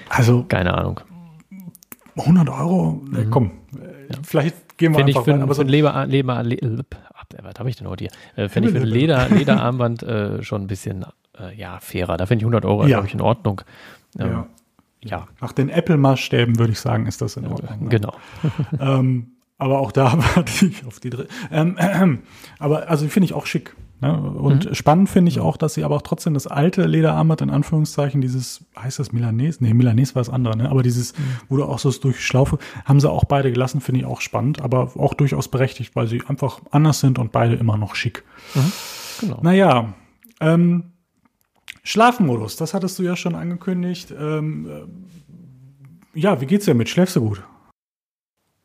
Also, keine Ahnung. 100 Euro? Mhm. Äh, komm, ja. vielleicht gehen wir Find einfach ich für, aber so ein Leber, Leber, Leber, was habe ich denn heute hier? Äh, finde ich für ein Leder, Lederarmband äh, schon ein bisschen äh, ja, fairer. Da finde ich 100 Euro, ja. glaube ich, in Ordnung. Ähm, ja. ja. Nach den Apple-Maßstäben würde ich sagen, ist das in Ordnung. Ne? Genau. ähm, aber auch da warte ich auf die dritte. Ähm, äh, aber also finde ich auch schick. Ne? Und mhm. spannend finde ich auch, dass sie aber auch trotzdem das alte Lederarmband in Anführungszeichen, dieses, heißt das Milanese? Nee, Milanese war das andere, ne? Aber dieses, mhm. wo du auch so durch Schlaufe, haben sie auch beide gelassen, finde ich auch spannend, aber auch durchaus berechtigt, weil sie einfach anders sind und beide immer noch schick. Mhm. Genau. Naja, ähm, Schlafmodus, das hattest du ja schon angekündigt. Ähm, äh, ja, wie geht's dir mit? Schläfst du gut?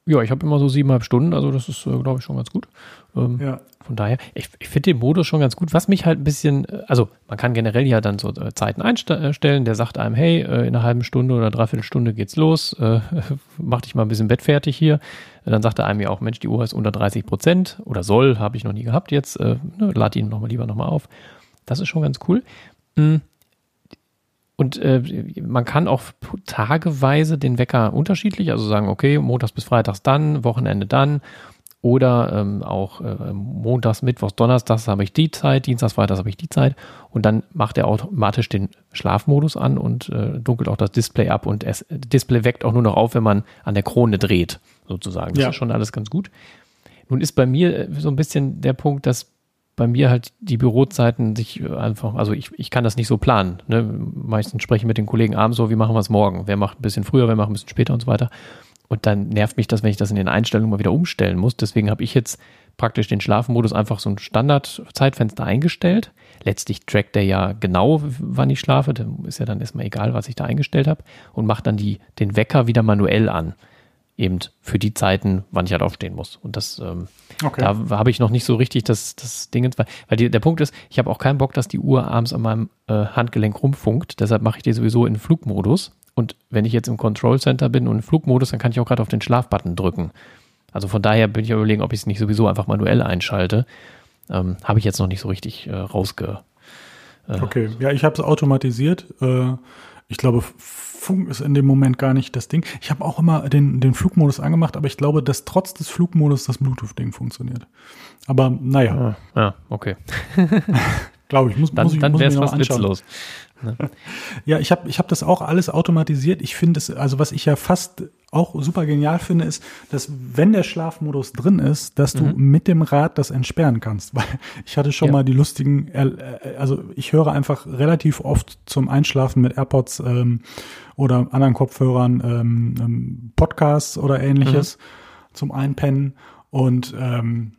Ja, ich habe immer so siebeneinhalb Stunden, also das ist, äh, glaube ich, schon ganz gut. Ähm, ja. Von daher, ich, ich finde den Modus schon ganz gut. Was mich halt ein bisschen, äh, also man kann generell ja dann so äh, Zeiten einstellen, der sagt einem, hey, in einer halben Stunde oder dreiviertel Stunde geht's los, äh, mach dich mal ein bisschen Bett fertig hier. Dann sagt er einem ja auch, Mensch, die Uhr ist unter 30 Prozent oder soll, habe ich noch nie gehabt jetzt, äh, ne, lad ihn noch mal lieber nochmal auf. Das ist schon ganz cool. Mhm. Und äh, man kann auch tageweise den Wecker unterschiedlich, also sagen, okay, montags bis freitags dann, Wochenende dann. Oder ähm, auch äh, montags, mittwochs, donnerstags habe ich die Zeit, dienstags, freitags habe ich die Zeit. Und dann macht er automatisch den Schlafmodus an und äh, dunkelt auch das Display ab. Und das Display weckt auch nur noch auf, wenn man an der Krone dreht, sozusagen. Das ja. ist schon alles ganz gut. Nun ist bei mir äh, so ein bisschen der Punkt, dass bei mir halt die Bürozeiten sich einfach, also ich, ich kann das nicht so planen. Ne? Meistens spreche ich mit den Kollegen abends so, wie machen wir es morgen? Wer macht ein bisschen früher, wer macht ein bisschen später und so weiter. Und dann nervt mich das, wenn ich das in den Einstellungen mal wieder umstellen muss. Deswegen habe ich jetzt praktisch den Schlafmodus einfach so ein Standardzeitfenster eingestellt. Letztlich trackt der ja genau, wann ich schlafe. Dann ist ja dann erstmal egal, was ich da eingestellt habe. Und macht dann die, den Wecker wieder manuell an eben für die Zeiten, wann ich halt aufstehen muss. Und das, ähm, okay. da habe ich noch nicht so richtig das, das Ding, weil, weil die, der Punkt ist, ich habe auch keinen Bock, dass die Uhr abends an meinem äh, Handgelenk rumfunkt. Deshalb mache ich die sowieso in Flugmodus. Und wenn ich jetzt im Control Center bin und im Flugmodus, dann kann ich auch gerade auf den Schlafbutton drücken. Also von daher bin ich überlegen, ob ich es nicht sowieso einfach manuell einschalte. Ähm, habe ich jetzt noch nicht so richtig äh, rausge. Äh, okay, ja, ich habe es automatisiert. Äh, ich glaube, Funk ist in dem Moment gar nicht das Ding. Ich habe auch immer den, den Flugmodus angemacht, aber ich glaube, dass trotz des Flugmodus das Bluetooth-Ding funktioniert. Aber naja. Ja, ah, ja okay. glaube ich, muss, dann, muss ich, dann muss wäre es was witzlos. Ne? Ja, ich habe ich hab das auch alles automatisiert. Ich finde es, also was ich ja fast auch super genial finde, ist, dass wenn der Schlafmodus drin ist, dass du mhm. mit dem Rad das entsperren kannst. Weil ich hatte schon ja. mal die lustigen, äh, also ich höre einfach relativ oft zum Einschlafen mit AirPods ähm, oder anderen Kopfhörern ähm, ähm, Podcasts oder ähnliches mhm. zum Einpennen. Und ähm,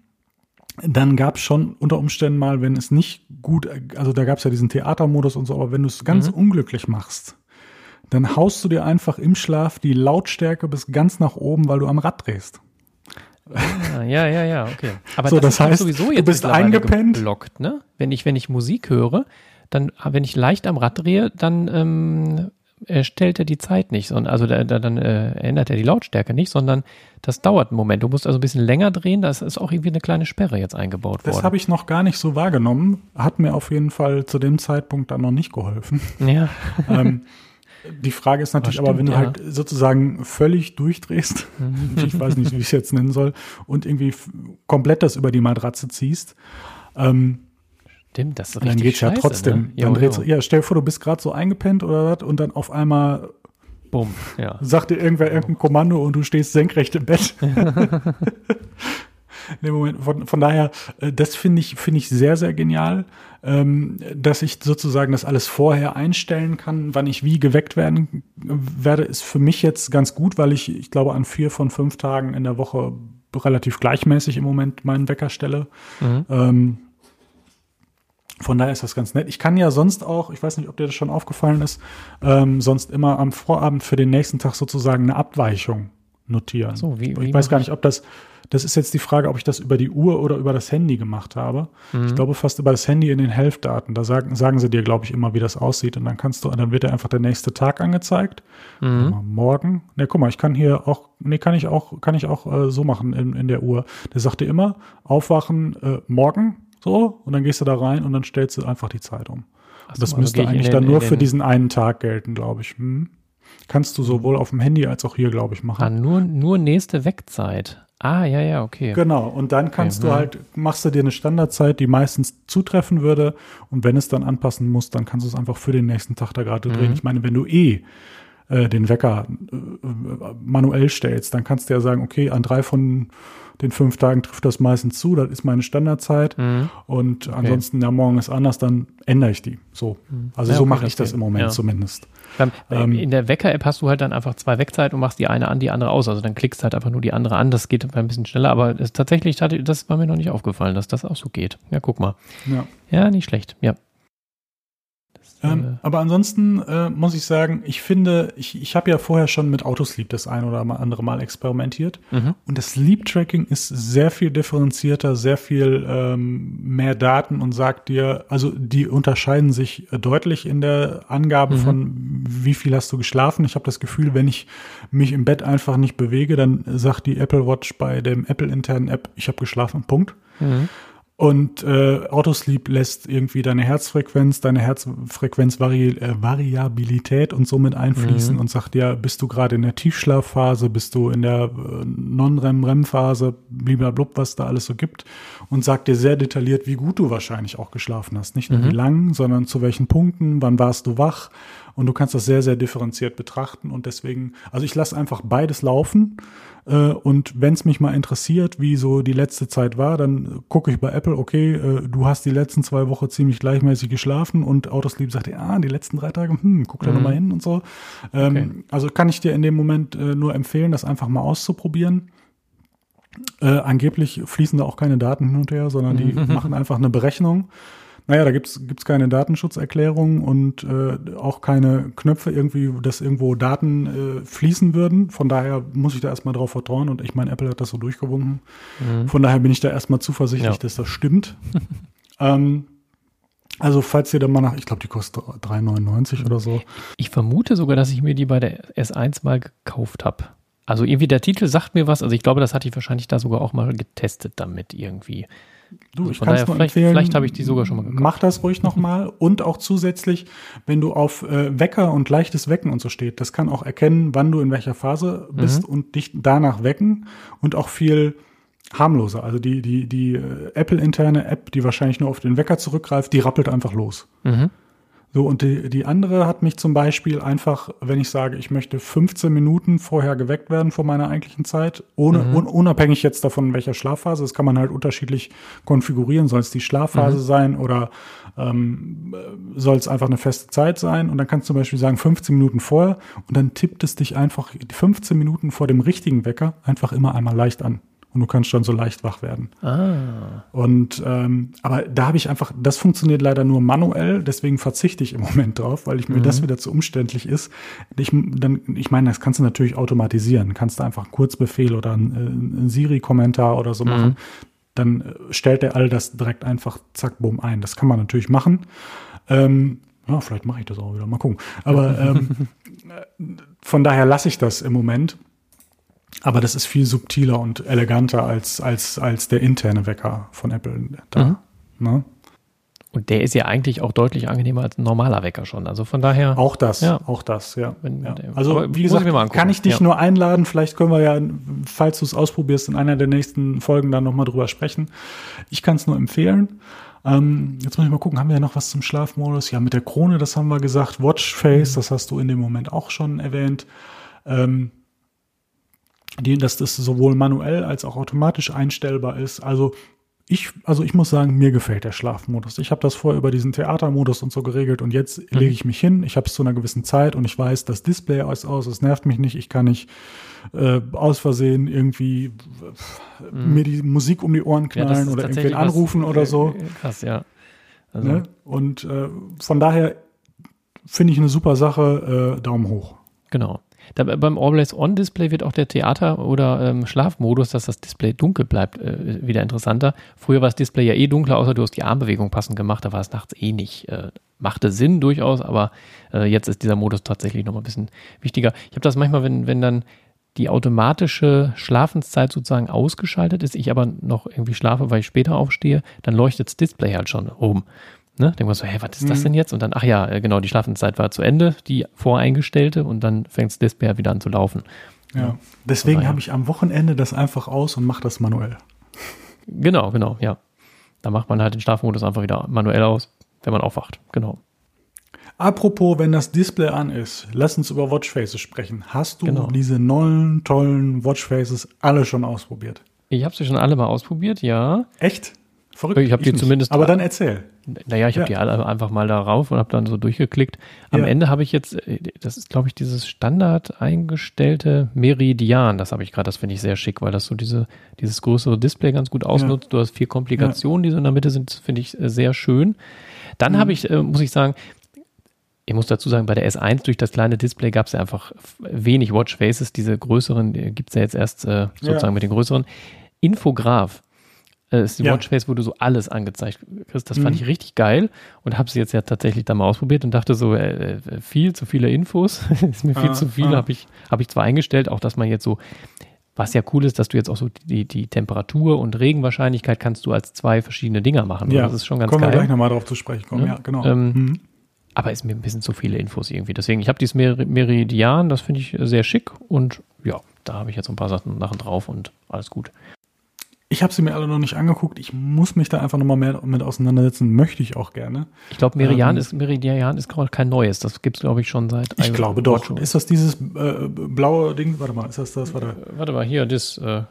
dann gab es schon unter Umständen mal, wenn es nicht gut, also da gab es ja diesen Theatermodus und so, aber wenn du es ganz mhm. unglücklich machst, dann haust du dir einfach im Schlaf die Lautstärke bis ganz nach oben, weil du am Rad drehst. Ah, ja, ja, ja, okay. Aber so, das, das heißt, sowieso jetzt du bist eingepennt. Geblockt, ne? Wenn ich, wenn ich Musik höre, dann, wenn ich leicht am Rad drehe, dann ähm, stellt er die Zeit nicht, sondern also da, da, dann äh, ändert er die Lautstärke nicht, sondern das dauert einen Moment. Du musst also ein bisschen länger drehen, da ist auch irgendwie eine kleine Sperre jetzt eingebaut worden. Das habe ich noch gar nicht so wahrgenommen, hat mir auf jeden Fall zu dem Zeitpunkt dann noch nicht geholfen. Ja. ähm, die Frage ist natürlich aber, wenn du ja. halt sozusagen völlig durchdrehst, ich weiß nicht, wie ich es jetzt nennen soll, und irgendwie komplett das über die Matratze ziehst, ähm, Stimmt, das ist richtig Dann geht's ja trotzdem. Ne? Dann jo, ja, stell dir vor, du bist gerade so eingepennt oder was und dann auf einmal Bumm, ja. sagt dir irgendwer irgendein Kommando und du stehst senkrecht im Bett. nee, Moment, von, von daher, äh, das finde ich, finde ich sehr, sehr genial, ähm, dass ich sozusagen das alles vorher einstellen kann, wann ich wie geweckt werden werde, ist für mich jetzt ganz gut, weil ich, ich glaube, an vier von fünf Tagen in der Woche relativ gleichmäßig im Moment meinen Wecker stelle. Mhm. Ähm, von daher ist das ganz nett. Ich kann ja sonst auch, ich weiß nicht, ob dir das schon aufgefallen ist, ähm, sonst immer am Vorabend für den nächsten Tag sozusagen eine Abweichung notieren. So, wie, wie ich weiß gar nicht, ob das, das ist jetzt die Frage, ob ich das über die Uhr oder über das Handy gemacht habe. Mhm. Ich glaube fast über das Handy in den Health-Daten. Da sagen, sagen sie dir, glaube ich, immer, wie das aussieht. Und dann kannst du, dann wird dir einfach der nächste Tag angezeigt. Mhm. Morgen. Ne, guck mal, ich kann hier auch, ne, kann ich auch, kann ich auch äh, so machen in, in der Uhr. Der sagt dir immer, aufwachen äh, morgen so, und dann gehst du da rein und dann stellst du einfach die Zeit um. So, das also müsste eigentlich den, dann nur für diesen einen Tag gelten, glaube ich. Hm? Kannst du sowohl auf dem Handy als auch hier, glaube ich, machen. Ah, nur, nur nächste Wegzeit. Ah, ja, ja, okay. Genau. Und dann kannst okay, du halt, machst du dir eine Standardzeit, die meistens zutreffen würde. Und wenn es dann anpassen muss, dann kannst du es einfach für den nächsten Tag da gerade mhm. drehen. Ich meine, wenn du eh äh, den Wecker äh, manuell stellst, dann kannst du ja sagen, okay, an drei von den fünf Tagen trifft das meistens zu, das ist meine Standardzeit. Mhm. Und okay. ansonsten, ja, morgen ist anders, dann ändere ich die. So. Mhm. Also ja, so okay, mache ich das im Moment ja. zumindest. Dann, ähm, in der Wecker-App hast du halt dann einfach zwei Wegzeiten und machst die eine an, die andere aus. Also dann klickst du halt einfach nur die andere an. Das geht ein bisschen schneller, aber es, tatsächlich, das war mir noch nicht aufgefallen, dass das auch so geht. Ja, guck mal. Ja, ja nicht schlecht. Ja. Ähm, aber ansonsten äh, muss ich sagen, ich finde, ich, ich habe ja vorher schon mit Autosleep das ein oder andere Mal experimentiert. Mhm. Und das Sleep-Tracking ist sehr viel differenzierter, sehr viel ähm, mehr Daten und sagt dir, also die unterscheiden sich deutlich in der Angabe mhm. von, wie viel hast du geschlafen. Ich habe das Gefühl, wenn ich mich im Bett einfach nicht bewege, dann sagt die Apple Watch bei dem Apple-internen App, ich habe geschlafen, Punkt. Mhm. Und äh, Autosleep lässt irgendwie deine Herzfrequenz, deine Herzfrequenzvariabilität äh, und somit einfließen mhm. und sagt dir, bist du gerade in der Tiefschlafphase, bist du in der äh, Non-REM-REM-Phase, blablabla, was da alles so gibt und sagt dir sehr detailliert, wie gut du wahrscheinlich auch geschlafen hast. Nicht nur mhm. wie lang, sondern zu welchen Punkten, wann warst du wach und du kannst das sehr, sehr differenziert betrachten und deswegen, also ich lasse einfach beides laufen äh, und wenn es mich mal interessiert, wie so die letzte Zeit war, dann gucke ich bei Apple, okay, äh, du hast die letzten zwei Wochen ziemlich gleichmäßig geschlafen und Autosleep sagt, ja, die letzten drei Tage, hm, guck da mhm. nochmal hin und so. Ähm, okay. Also kann ich dir in dem Moment äh, nur empfehlen, das einfach mal auszuprobieren. Angeblich fließen da auch keine Daten hin und her, sondern die mhm. machen einfach eine Berechnung naja, da gibt's gibt's keine Datenschutzerklärung und äh, auch keine Knöpfe irgendwie, dass irgendwo Daten äh, fließen würden. Von daher muss ich da erstmal drauf vertrauen und ich meine, Apple hat das so durchgewunken. Mhm. Von daher bin ich da erstmal zuversichtlich, ja. dass das stimmt. ähm, also falls ihr da mal nach, ich glaube, die kostet 3,99 oder so. Ich vermute sogar, dass ich mir die bei der S1 mal gekauft habe. Also irgendwie der Titel sagt mir was. Also ich glaube, das hatte ich wahrscheinlich da sogar auch mal getestet damit irgendwie. Du, ich kann es nur vielleicht, empfehlen. Vielleicht habe ich die sogar schon mal gekauft. Mach das ruhig nochmal. und auch zusätzlich, wenn du auf äh, Wecker und leichtes Wecken und so steht, das kann auch erkennen, wann du in welcher Phase bist mhm. und dich danach wecken und auch viel harmloser. Also die, die, die äh, Apple-interne App, die wahrscheinlich nur auf den Wecker zurückgreift, die rappelt einfach los. Mhm. So, und die, die andere hat mich zum Beispiel einfach, wenn ich sage, ich möchte 15 Minuten vorher geweckt werden vor meiner eigentlichen Zeit, ohne, mhm. un, unabhängig jetzt davon, welcher Schlafphase, das kann man halt unterschiedlich konfigurieren. Soll es die Schlafphase mhm. sein oder ähm, soll es einfach eine feste Zeit sein? Und dann kannst du zum Beispiel sagen, 15 Minuten vorher und dann tippt es dich einfach 15 Minuten vor dem richtigen Wecker einfach immer einmal leicht an und du kannst schon so leicht wach werden. Ah. Und ähm, aber da habe ich einfach, das funktioniert leider nur manuell, deswegen verzichte ich im Moment drauf, weil ich mir mhm. das wieder zu umständlich ist. Ich, dann, ich meine, das kannst du natürlich automatisieren. Kannst du einfach einen Kurzbefehl oder einen, äh, einen Siri-Kommentar oder so mhm. machen. Dann äh, stellt er all das direkt einfach zack, bumm ein. Das kann man natürlich machen. Ähm, ja, vielleicht mache ich das auch wieder. Mal gucken. Aber ähm, von daher lasse ich das im Moment. Aber das ist viel subtiler und eleganter als, als, als der interne Wecker von Apple. Da, mhm. ne? Und der ist ja eigentlich auch deutlich angenehmer als ein normaler Wecker schon. Also von daher. Auch das, ja. auch das, ja. Wenn, ja. Also wie gesagt, kann ich dich ja. nur einladen. Vielleicht können wir ja, falls du es ausprobierst, in einer der nächsten Folgen dann nochmal drüber sprechen. Ich kann es nur empfehlen. Ähm, jetzt muss ich mal gucken, haben wir ja noch was zum Schlafmodus? Ja, mit der Krone, das haben wir gesagt. Watchface, mhm. das hast du in dem Moment auch schon erwähnt. Ähm, dass das sowohl manuell als auch automatisch einstellbar ist. Also ich, also ich muss sagen, mir gefällt der Schlafmodus. Ich habe das vorher über diesen Theatermodus und so geregelt und jetzt mhm. lege ich mich hin. Ich habe es zu einer gewissen Zeit und ich weiß, das Display ist aus, es nervt mich nicht. Ich kann nicht äh, aus Versehen irgendwie mhm. mir die Musik um die Ohren knallen ja, oder irgendwen anrufen was, oder so. Krass, ja. Also. Ne? Und äh, von daher finde ich eine super Sache. Äh, Daumen hoch. Genau. Da, beim Always-On-Display wird auch der Theater- oder ähm, Schlafmodus, dass das Display dunkel bleibt, äh, wieder interessanter. Früher war das Display ja eh dunkler, außer du hast die Armbewegung passend gemacht, da war es nachts eh nicht. Äh, machte Sinn durchaus, aber äh, jetzt ist dieser Modus tatsächlich nochmal ein bisschen wichtiger. Ich habe das manchmal, wenn, wenn dann die automatische Schlafenszeit sozusagen ausgeschaltet ist, ich aber noch irgendwie schlafe, weil ich später aufstehe, dann leuchtet das Display halt schon oben. Ne? Denkt man so, hä, was ist das mhm. denn jetzt? Und dann, ach ja, äh, genau, die Schlafenszeit war zu Ende, die voreingestellte, und dann fängt das Display wieder an zu laufen. Ja, ja. deswegen habe ich am Wochenende das einfach aus und mache das manuell. Genau, genau, ja. Da macht man halt den Schlafmodus einfach wieder manuell aus, wenn man aufwacht. Genau. Apropos, wenn das Display an ist, lass uns über Watchfaces sprechen. Hast du genau. diese neuen, tollen Watchfaces alle schon ausprobiert? Ich habe sie schon alle mal ausprobiert, ja. Echt? Verrückt. Ich habe die nicht. zumindest. Aber dann erzähl. Naja, ich habe ja. die alle einfach mal darauf und habe dann so durchgeklickt. Am ja. Ende habe ich jetzt, äh, das ist glaube ich dieses Standard eingestellte Meridian. Das habe ich gerade, das finde ich sehr schick, weil das so diese, dieses größere Display ganz gut ausnutzt. Ja. Du hast vier Komplikationen, die so in der Mitte sind, finde ich äh, sehr schön. Dann mhm. habe ich, äh, muss ich sagen, ich muss dazu sagen, bei der S1 durch das kleine Display gab es ja einfach wenig Watchfaces. Diese größeren gibt es ja jetzt erst äh, sozusagen mit den größeren. Infograph äh, ist die ja. Watchface, wo du so alles angezeigt kriegst. Das mhm. fand ich richtig geil und habe sie jetzt ja tatsächlich da mal ausprobiert und dachte so, äh, äh viel zu viele Infos, ist mir viel ah, zu viel, ah. habe ich, hab ich zwar eingestellt, auch dass man jetzt so, was ja cool ist, dass du jetzt auch so die, die Temperatur und Regenwahrscheinlichkeit kannst du als zwei verschiedene Dinger machen. Ja, das ist schon ganz kommen geil. Kommen wir gleich nochmal drauf zu sprechen kommen, ja, ja genau. Ähm, mhm. Aber ist mir ein bisschen zu viele Infos irgendwie. Deswegen, ich habe dieses Mer Meridian, das finde ich sehr schick und ja, da habe ich jetzt ein paar Sachen Sachen drauf und alles gut. Ich habe sie mir alle noch nicht angeguckt. Ich muss mich da einfach nochmal mehr mit auseinandersetzen. Möchte ich auch gerne. Ich glaube, Meridian, ähm, ist, Meridian ist kein neues. Das gibt es, glaube ich, schon seit. Ich glaube doch. Ist das dieses äh, blaue Ding? Warte mal, ist das das? Warte, Warte mal, hier, das. Äh,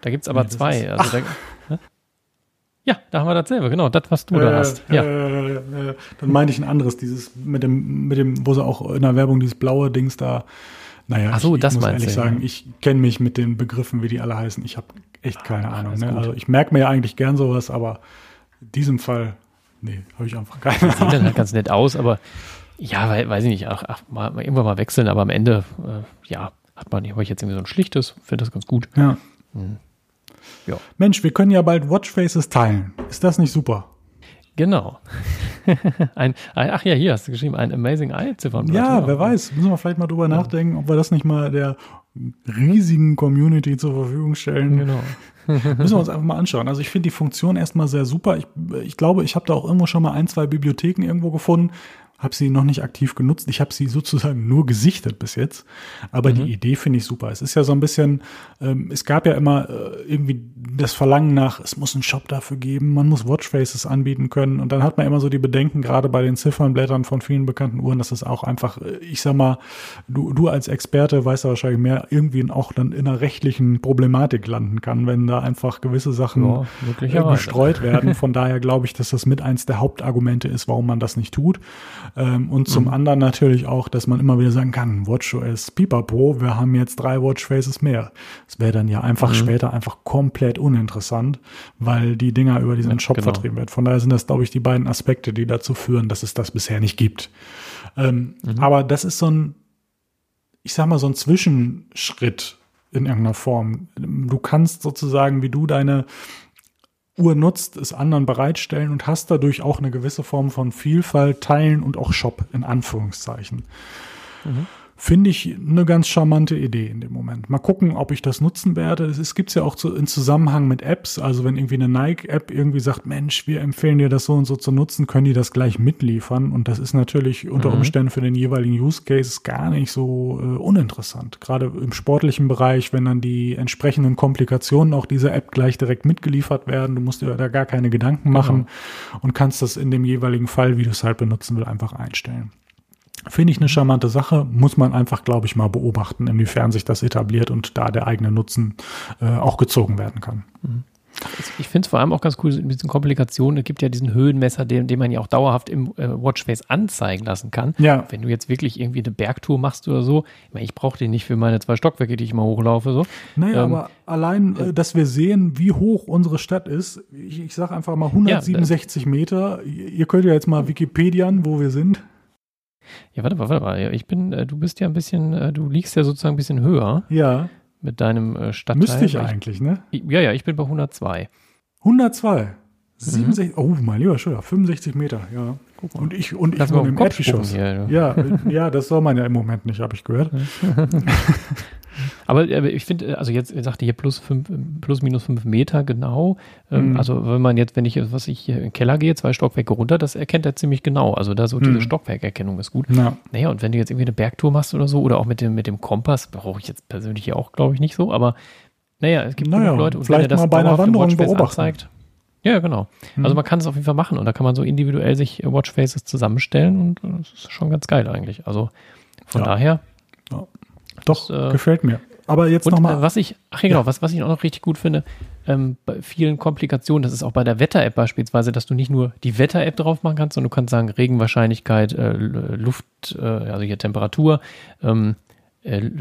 da gibt es aber nee, zwei. Also da, ne? Ja, da haben wir dasselbe, genau, das, was du äh, da hast. Ja. Äh, äh, dann meinte ich ein anderes, dieses mit dem, mit dem, wo sie auch in der Werbung dieses blaue Dings da naja, Ach so, ich, das muss ehrlich du, sagen, ja. ich kenne mich mit den Begriffen, wie die alle heißen. Ich habe echt keine Ach, Ahnung. Ne? Also ich merke mir ja eigentlich gern sowas, aber in diesem Fall, nee, habe ich einfach keine das Ahnung. Sieht dann halt ganz nett aus, aber ja, weiß ich nicht, ach, ach mal, mal irgendwann mal wechseln, aber am Ende, äh, ja, hat man habe ich jetzt irgendwie so ein schlichtes, finde das ganz gut. Ja. Hm. ja. Mensch, wir können ja bald Watchfaces teilen. Ist das nicht super? Genau. ein, ach ja, hier hast du geschrieben, ein Amazing Eye Ziffernblatt. Ja, wer weiß. Müssen wir vielleicht mal drüber ja. nachdenken, ob wir das nicht mal der riesigen Community zur Verfügung stellen. Genau. Müssen wir uns einfach mal anschauen. Also ich finde die Funktion erstmal sehr super. Ich, ich glaube, ich habe da auch irgendwo schon mal ein, zwei Bibliotheken irgendwo gefunden, habe sie noch nicht aktiv genutzt. Ich habe sie sozusagen nur gesichtet bis jetzt. Aber mhm. die Idee finde ich super. Es ist ja so ein bisschen, ähm, es gab ja immer äh, irgendwie das Verlangen nach, es muss einen Shop dafür geben, man muss Watchfaces anbieten können. Und dann hat man immer so die Bedenken, gerade bei den Ziffernblättern von vielen bekannten Uhren, dass es auch einfach, äh, ich sag mal, du, du als Experte weißt ja wahrscheinlich mehr, irgendwie auch dann in einer rechtlichen Problematik landen kann, wenn da einfach gewisse Sachen ja, gestreut werden. Von daher glaube ich, dass das mit eins der Hauptargumente ist, warum man das nicht tut. Ähm, und zum mhm. anderen natürlich auch, dass man immer wieder sagen kann, WatchOS Pipapo, wir haben jetzt drei Watchfaces mehr. Das wäre dann ja einfach mhm. später einfach komplett uninteressant, weil die Dinger über diesen ja, Shop genau. vertrieben werden. Von daher sind das, glaube ich, die beiden Aspekte, die dazu führen, dass es das bisher nicht gibt. Ähm, mhm. Aber das ist so ein, ich sag mal, so ein Zwischenschritt in irgendeiner Form. Du kannst sozusagen, wie du deine Uhr nutzt, es anderen bereitstellen und hast dadurch auch eine gewisse Form von Vielfalt, Teilen und auch Shop in Anführungszeichen. Mhm. Finde ich eine ganz charmante Idee in dem Moment. Mal gucken, ob ich das nutzen werde. Es gibt es ja auch zu, in Zusammenhang mit Apps. Also wenn irgendwie eine Nike-App irgendwie sagt, Mensch, wir empfehlen dir das so und so zu nutzen, können die das gleich mitliefern. Und das ist natürlich unter mhm. Umständen für den jeweiligen Use Case gar nicht so äh, uninteressant. Gerade im sportlichen Bereich, wenn dann die entsprechenden Komplikationen auch dieser App gleich direkt mitgeliefert werden. Du musst dir da gar keine Gedanken machen genau. und kannst das in dem jeweiligen Fall, wie du es halt benutzen willst, einfach einstellen. Finde ich eine charmante Sache, muss man einfach, glaube ich, mal beobachten, inwiefern sich das etabliert und da der eigene Nutzen äh, auch gezogen werden kann. Mhm. Ich finde es vor allem auch ganz cool mit diesen Komplikationen. Es gibt ja diesen Höhenmesser, den, den man ja auch dauerhaft im äh, Watchface anzeigen lassen kann. Ja. Wenn du jetzt wirklich irgendwie eine Bergtour machst oder so, ich, mein, ich brauche den nicht für meine zwei Stockwerke, die ich mal hochlaufe. So. Naja, ähm, aber allein, äh, dass wir sehen, wie hoch unsere Stadt ist, ich, ich sage einfach mal 167 ja, Meter. Ihr könnt ja jetzt mal Wikipedian, wo wir sind. Ja, warte mal, warte mal. Ich bin, äh, du bist ja ein bisschen, äh, du liegst ja sozusagen ein bisschen höher. Ja. Mit deinem äh, Stadtteil. Müsste ich eigentlich, ne? Ja, ja, ich bin bei 102. 102? 67, mhm. oh, mein lieber Schüler, 65 Meter, ja. Und ich, und ich wohne im Erdgeschoss. Ja, ja, das soll man ja im Moment nicht, habe ich gehört. Aber, aber ich finde, also jetzt sagte hier plus fünf, plus minus fünf Meter genau. Ähm, mhm. Also wenn man jetzt, wenn ich, was ich hier in den Keller gehe, zwei Stockwerke runter, das erkennt er ziemlich genau. Also da so mhm. diese Stockwerkerkennung ist gut. Ja. Naja, und wenn du jetzt irgendwie eine Bergtour machst oder so, oder auch mit dem, mit dem Kompass, brauche ich jetzt persönlich hier auch, glaube ich, nicht so, aber naja, es gibt naja, Leute, und vielleicht wenn er das mal bei einer Wanderung beobachten. Ja, genau. Mhm. Also man kann es auf jeden Fall machen und da kann man so individuell sich Watchfaces zusammenstellen und das ist schon ganz geil eigentlich. Also von ja. daher. Ja. Doch, das, äh, gefällt mir. Aber jetzt nochmal. Äh, was ich, ach ja, genau, ja. was, was ich auch noch richtig gut finde, ähm, bei vielen Komplikationen, das ist auch bei der Wetter-App beispielsweise, dass du nicht nur die Wetter-App drauf machen kannst, sondern du kannst sagen Regenwahrscheinlichkeit, äh, Luft, äh, also hier Temperatur, ähm, äh,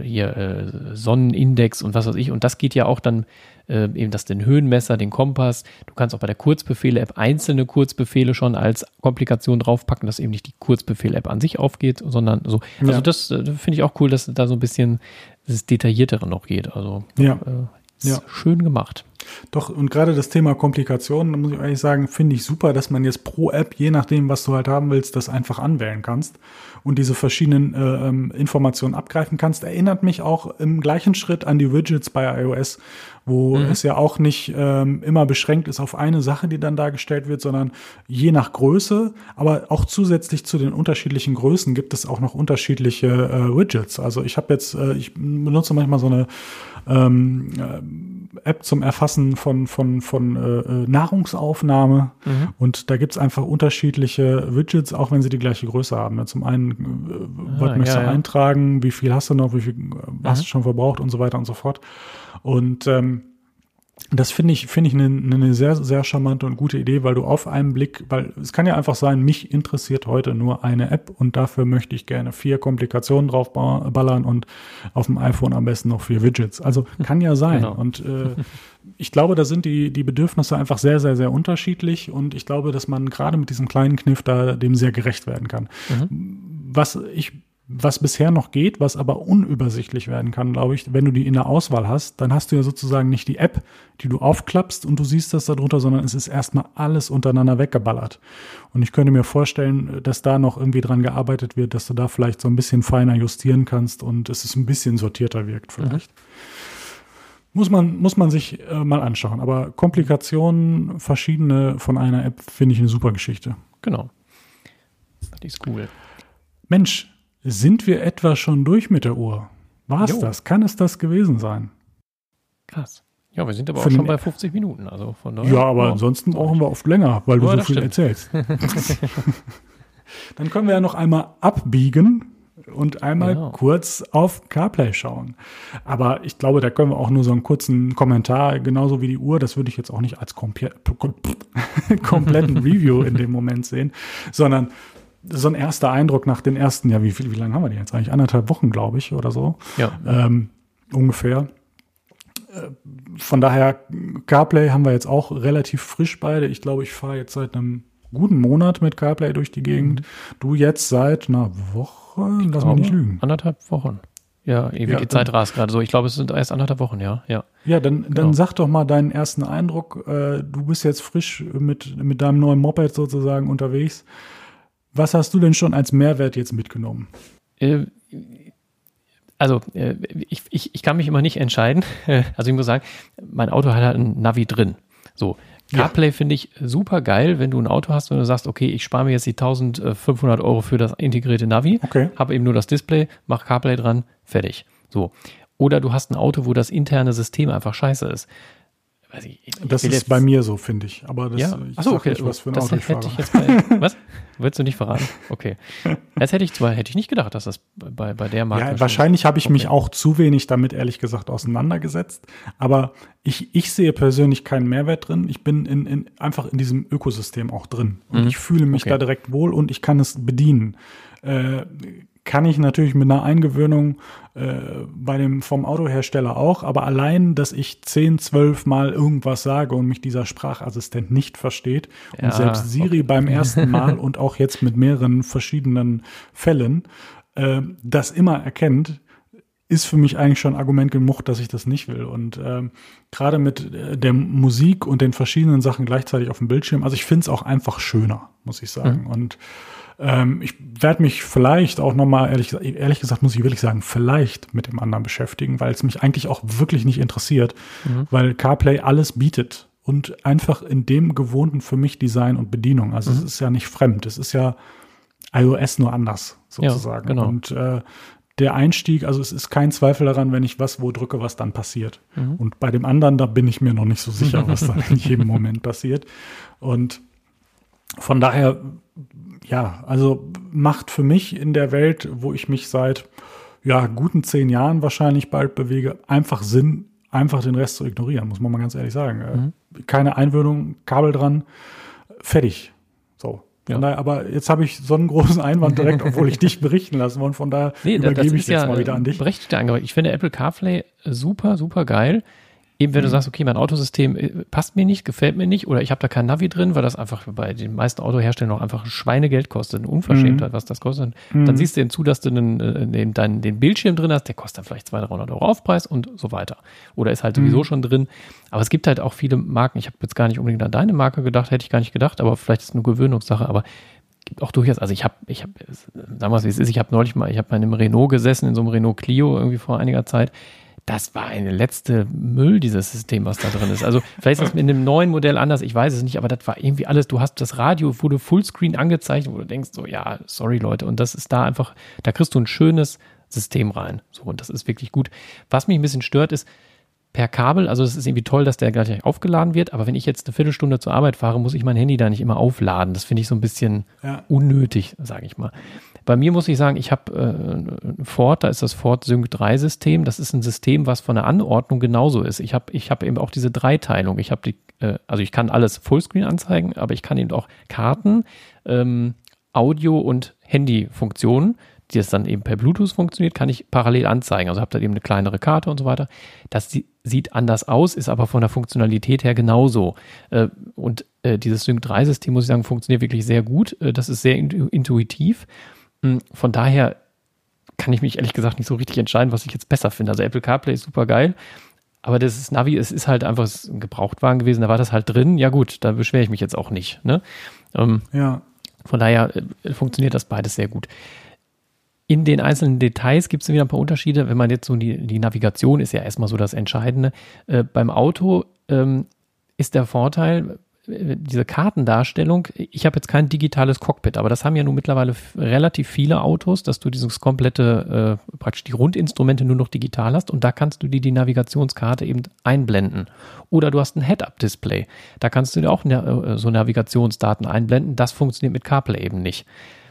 hier äh, Sonnenindex und was weiß ich. Und das geht ja auch dann äh, eben das den Höhenmesser, den Kompass. Du kannst auch bei der Kurzbefehle-App einzelne Kurzbefehle schon als Komplikation draufpacken, dass eben nicht die Kurzbefehl-App an sich aufgeht, sondern so. Also Ja. das äh, finde ich auch cool, dass da so ein bisschen das Detailliertere noch geht. Also Ja. äh, ist Ja. schön gemacht. Doch, und gerade das Thema Komplikationen, muss ich ehrlich sagen, finde ich super, dass man jetzt pro App, je nachdem, was du halt haben willst, das einfach anwählen kannst und diese verschiedenen äh, ähm, Informationen abgreifen kannst. Erinnert mich auch im gleichen Schritt an die Widgets bei iOS, wo es ja auch nicht ähm, immer beschränkt ist auf eine Sache, die dann dargestellt wird, sondern je nach Größe, aber auch zusätzlich zu den unterschiedlichen Größen gibt es auch noch unterschiedliche äh, Widgets. Also ich habe jetzt, äh, ich benutze manchmal so eine ähm, äh, App zum Erfassen von, von, von äh, äh, Nahrungsaufnahme. Und da gibt's einfach unterschiedliche Widgets, auch wenn sie die gleiche Größe haben. Ja, Zum einen, äh, was Ah, möchtest ja, du ja. eintragen, wie viel hast du noch, wie viel äh, hast du schon verbraucht und so weiter und so fort. Und ähm, das finde ich, finde ich eine, eine sehr, sehr charmante und gute Idee, weil du auf einen Blick, weil es kann ja einfach sein, mich interessiert heute nur eine App und dafür möchte ich gerne vier Komplikationen drauf ba- ballern und auf dem iPhone am besten noch vier Widgets. Also kann ja sein. Genau. Und äh, ich glaube, da sind die, die Bedürfnisse einfach sehr, sehr, sehr unterschiedlich und ich glaube, dass man gerade mit diesem kleinen Kniff da dem sehr gerecht werden kann. Was ich was bisher noch geht, was aber unübersichtlich werden kann, glaube ich, wenn du die in der Auswahl hast, dann hast du ja sozusagen nicht die App, die du aufklappst und du siehst das darunter, sondern es ist erstmal alles untereinander weggeballert. Und ich könnte mir vorstellen, dass da noch irgendwie dran gearbeitet wird, dass du da vielleicht so ein bisschen feiner justieren kannst und es ist ein bisschen sortierter wirkt vielleicht. Muss man, muss man sich äh, mal anschauen. Aber Komplikationen, verschiedene von einer App, finde ich eine super Geschichte. Genau. Die ist cool. Mensch, sind wir etwa schon durch mit der Uhr? War es das? Kann es das gewesen sein? Krass. Ja, wir sind aber Für auch schon bei 50 Minuten. Also von daher. Ja, aber ansonsten brauchen wir oft länger, weil du Ja, so viel stimmt. erzählst. Dann können wir ja noch einmal abbiegen und einmal Genau. kurz auf CarPlay schauen. Aber ich glaube, da können wir auch nur so einen kurzen Kommentar, genauso wie die Uhr, das würde ich jetzt auch nicht als komple kompletten Review in dem Moment sehen, sondern so ein erster Eindruck nach den ersten, ja, wie viel, wie lange haben wir die jetzt eigentlich? Anderthalb Wochen, glaube ich, oder so. Ja. Ähm, ungefähr. Äh, Von daher, CarPlay haben wir jetzt auch relativ frisch beide. Ich glaube, ich fahre jetzt seit einem guten Monat mit CarPlay durch die Gegend. Du jetzt seit einer Woche, lass mich nicht lügen. Anderthalb Wochen. Ja, ewig Ja, die Zeit rast gerade so. Ich glaube, es sind erst anderthalb Wochen, ja. Ja. Ja, dann, Genau. dann sag doch mal deinen ersten Eindruck. Äh, du bist jetzt frisch mit, mit deinem neuen Moped sozusagen unterwegs. Was hast du denn schon als Mehrwert jetzt mitgenommen? Äh, also, äh, ich, ich, ich kann mich immer nicht entscheiden. Also, ich muss sagen, mein Auto hat halt ein Navi drin. So. Ja. CarPlay finde ich super geil, wenn du ein Auto hast und du sagst, okay, ich spare mir jetzt die 1500 Euro für das integrierte Navi, Okay. habe eben nur das Display, mach CarPlay dran, fertig. So. Oder du hast ein Auto, wo das interne System einfach scheiße ist. Weiß ich, ich Das ist bei mir so, finde ich. Aber das, ja, ich achso, okay. nicht, was für ein das Auto ich hätte ich jetzt bei, was? Willst du nicht verraten? Okay. Das hätte ich zwar, hätte ich nicht gedacht, dass das bei, bei der Marke. Ja, wahrscheinlich habe ich mich Okay. auch zu wenig damit ehrlich gesagt auseinandergesetzt. Aber ich, ich sehe persönlich keinen Mehrwert drin. Ich bin in, in, einfach in diesem Ökosystem auch drin. Und ich fühle mich Okay. da direkt wohl und ich kann es bedienen. Äh, kann ich natürlich mit einer Eingewöhnung äh, bei dem vom Autohersteller auch, aber allein, dass ich 10, 12 Mal irgendwas sage und mich dieser Sprachassistent nicht versteht Ja, und selbst Siri beim ersten Mal und auch jetzt mit mehreren verschiedenen Fällen äh, das immer erkennt, ist für mich eigentlich schon Argument genug, dass ich das nicht will. Und ähm, gerade mit äh, der Musik und den verschiedenen Sachen gleichzeitig auf dem Bildschirm, also ich finde es auch einfach schöner, muss ich sagen. Und ähm, ich werde mich vielleicht auch nochmal, ehrlich, gesagt- ehrlich gesagt, muss ich wirklich sagen, vielleicht mit dem anderen beschäftigen, weil es mich eigentlich auch wirklich nicht interessiert, weil CarPlay alles bietet und einfach in dem gewohnten für mich Design und Bedienung. Also es ist ja nicht fremd, es ist ja iOS nur anders sozusagen. genau. Und äh, der Einstieg, also es ist kein Zweifel daran, wenn ich was wo drücke, was dann passiert. Und bei dem anderen, da bin ich mir noch nicht so sicher, was dann in jedem Moment passiert. Und von daher, ja, also macht für mich in der Welt, wo ich mich seit ja, guten zehn Jahren wahrscheinlich bald bewege, einfach Sinn, einfach den Rest zu ignorieren, muss man mal ganz ehrlich sagen. Äh, Keine Einwöhnung, Kabel dran, fertig. So. Von daher, aber jetzt habe ich so einen großen Einwand direkt, obwohl ich dich berichten lassen wollte. Von daher Nee, übergebe das ich jetzt ja mal wieder an äh, dich. berechtigter Einwand. Ich finde Apple CarPlay super, super geil. Eben wenn du sagst, okay, mein Autosystem äh, passt mir nicht, gefällt mir nicht oder ich habe da kein Navi drin, weil das einfach bei den meisten Autoherstellern auch einfach Schweinegeld kostet, eine Unverschämtheit, was das kostet. Dann siehst du eben zu, dass du den, äh, den, deinen, den Bildschirm drin hast, der kostet dann vielleicht 200, 300 Euro Aufpreis und so weiter. Oder ist halt sowieso schon drin. Aber es gibt halt auch viele Marken, ich habe jetzt gar nicht unbedingt an deine Marke gedacht, hätte ich gar nicht gedacht, aber vielleicht ist es eine Gewöhnungssache, aber gibt auch durchaus, also ich habe, ich habe, sagen wir es wie es ist, ich habe neulich mal, ich habe mal in einem Renault gesessen, in so einem Renault Clio irgendwie vor einiger Zeit. Das war eine letzte Müll, dieses System, was da drin ist. Also vielleicht ist das mit einem neuen Modell anders, ich weiß es nicht, aber das war irgendwie alles, du hast das Radio, wurde Fullscreen angezeigt, wo du denkst so, ja, sorry Leute, und das ist da einfach, da kriegst du ein schönes System rein. So, und das ist wirklich gut. Was mich ein bisschen stört, ist, per Kabel, also es ist irgendwie toll, dass der gleich aufgeladen wird, aber wenn ich jetzt eine Viertelstunde zur Arbeit fahre, muss ich mein Handy da nicht immer aufladen. Das finde ich so ein bisschen Ja. unnötig, sage ich mal. Bei mir muss ich sagen, ich habe äh, Ford, da ist das Ford Sync 3 System. Das ist ein System, was von der Anordnung genauso ist. Ich habe ich hab eben auch diese Dreiteilung. Ich habe die, äh, also ich kann alles Fullscreen anzeigen, aber ich kann eben auch Karten, ähm, Audio und Handyfunktionen, die es dann eben per Bluetooth funktioniert, kann ich parallel anzeigen. Also habe da eben eine kleinere Karte und so weiter. Das sie- sieht anders aus, ist aber von der Funktionalität her genauso. Äh, Und äh, dieses Sync 3-System, muss ich sagen, funktioniert wirklich sehr gut. Äh, Das ist sehr intu- intuitiv. Mm, Von daher kann ich mich ehrlich gesagt nicht so richtig entscheiden, was ich jetzt besser finde. Also Apple CarPlay ist super geil. Aber das Navi, es ist halt einfach ein Gebrauchtwagen gewesen, da war das halt drin. Ja gut, da beschwere ich mich jetzt auch nicht. Ne? Ähm, Ja. von daher äh, funktioniert das beides sehr gut. In den einzelnen Details gibt es wieder ein paar Unterschiede. Wenn man jetzt so die, die Navigation ist ja erstmal so das Entscheidende. Äh, beim Auto ähm, ist der Vorteil, diese Kartendarstellung, ich habe jetzt kein digitales Cockpit, aber das haben ja nun mittlerweile relativ viele Autos, dass du dieses komplette, äh, praktisch die Rundinstrumente nur noch digital hast und da kannst du dir die Navigationskarte eben einblenden. Oder du hast ein Head-Up-Display, da kannst du dir auch na- äh, so Navigationsdaten einblenden, das funktioniert mit CarPlay eben nicht.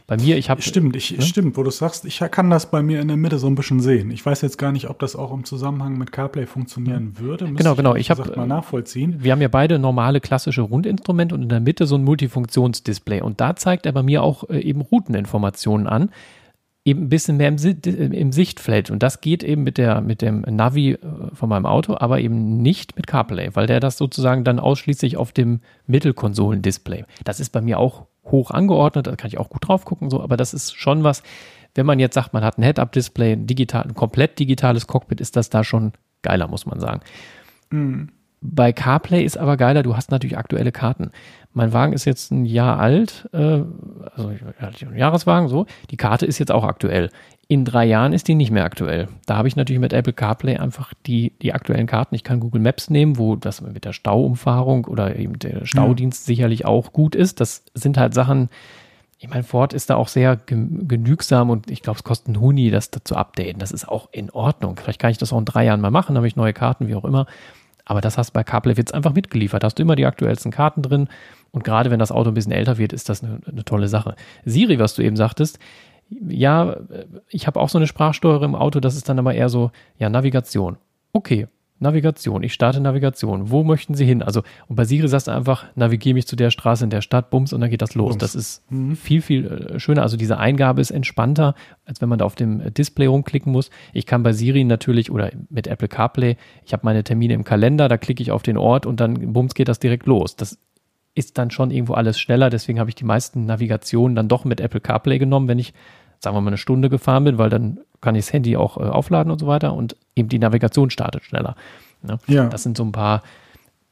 Bei mir, ich habe Stimmt, ich, stimmt, wo du sagst, ich kann das bei mir in der Mitte so ein bisschen sehen. Ich weiß jetzt gar nicht, ob das auch im Zusammenhang mit CarPlay funktionieren würde. Müsste Genau, genau. Ich hab, gesagt mal nachvollziehen. Wir haben ja beide normale klassische Rundinstrumente und in der Mitte so ein Multifunktionsdisplay. Und da zeigt er bei mir auch äh, eben Routeninformationen an. Eben ein bisschen mehr im, Si- im Sichtfeld. Und das geht eben mit, der, mit dem Navi äh, von meinem Auto, aber eben nicht mit CarPlay, weil der das sozusagen dann ausschließlich auf dem Mittelkonsolendisplay. Das ist bei mir auch hoch angeordnet, da kann ich auch gut drauf gucken, so, aber das ist schon was, wenn man jetzt sagt, man hat ein Head-Up-Display, ein, digital, ein komplett digitales Cockpit, ist das da schon geiler, muss man sagen. Bei CarPlay ist aber geiler, du hast natürlich aktuelle Karten. Mein Wagen ist jetzt ein Jahr alt, äh, also ja, ein Jahreswagen, so. Die Karte ist jetzt auch aktuell. In drei Jahren ist die nicht mehr aktuell. Da habe ich natürlich mit Apple CarPlay einfach die, die aktuellen Karten. Ich kann Google Maps nehmen, wo das mit der Stauumfahrung oder eben der Staudienst sicherlich auch gut ist. Das sind halt Sachen, ich meine, Ford ist da auch sehr gen- genügsam und ich glaube, es kostet einen Huni, das da zu updaten. Das ist auch in Ordnung. Vielleicht kann ich das auch in drei Jahren mal machen, habe ich neue Karten, wie auch immer. Aber das hast du bei CarPlay jetzt einfach mitgeliefert. Hast du immer die aktuellsten Karten drin. Und gerade wenn das Auto ein bisschen älter wird, ist das eine, eine tolle Sache. Siri, was du eben sagtest, ja, äh, ich habe auch so eine Sprachsteuerung im Auto, das ist dann aber eher so, ja, Navigation. Okay, Navigation, ich starte Navigation. Wo möchten Sie hin? Also, und bei Siri sagst du einfach, navigiere mich zu der Straße in der Stadt, bums, und dann geht das los. Bums. Das ist viel, viel äh, schöner. Also, diese Eingabe ist entspannter, als wenn man da auf dem äh, Display rumklicken muss. Ich kann bei Siri natürlich oder mit Apple CarPlay, ich habe meine Termine im Kalender, da klicke ich auf den Ort und dann, bums, geht das direkt los. Das ist dann schon irgendwo alles schneller. Deswegen habe ich die meisten Navigationen dann doch mit Apple CarPlay genommen, wenn ich, sagen wir mal, eine Stunde gefahren bin, weil dann kann ich das Handy auch äh, aufladen und so weiter und eben die Navigation startet schneller. Ne? Ja. Das sind so ein paar,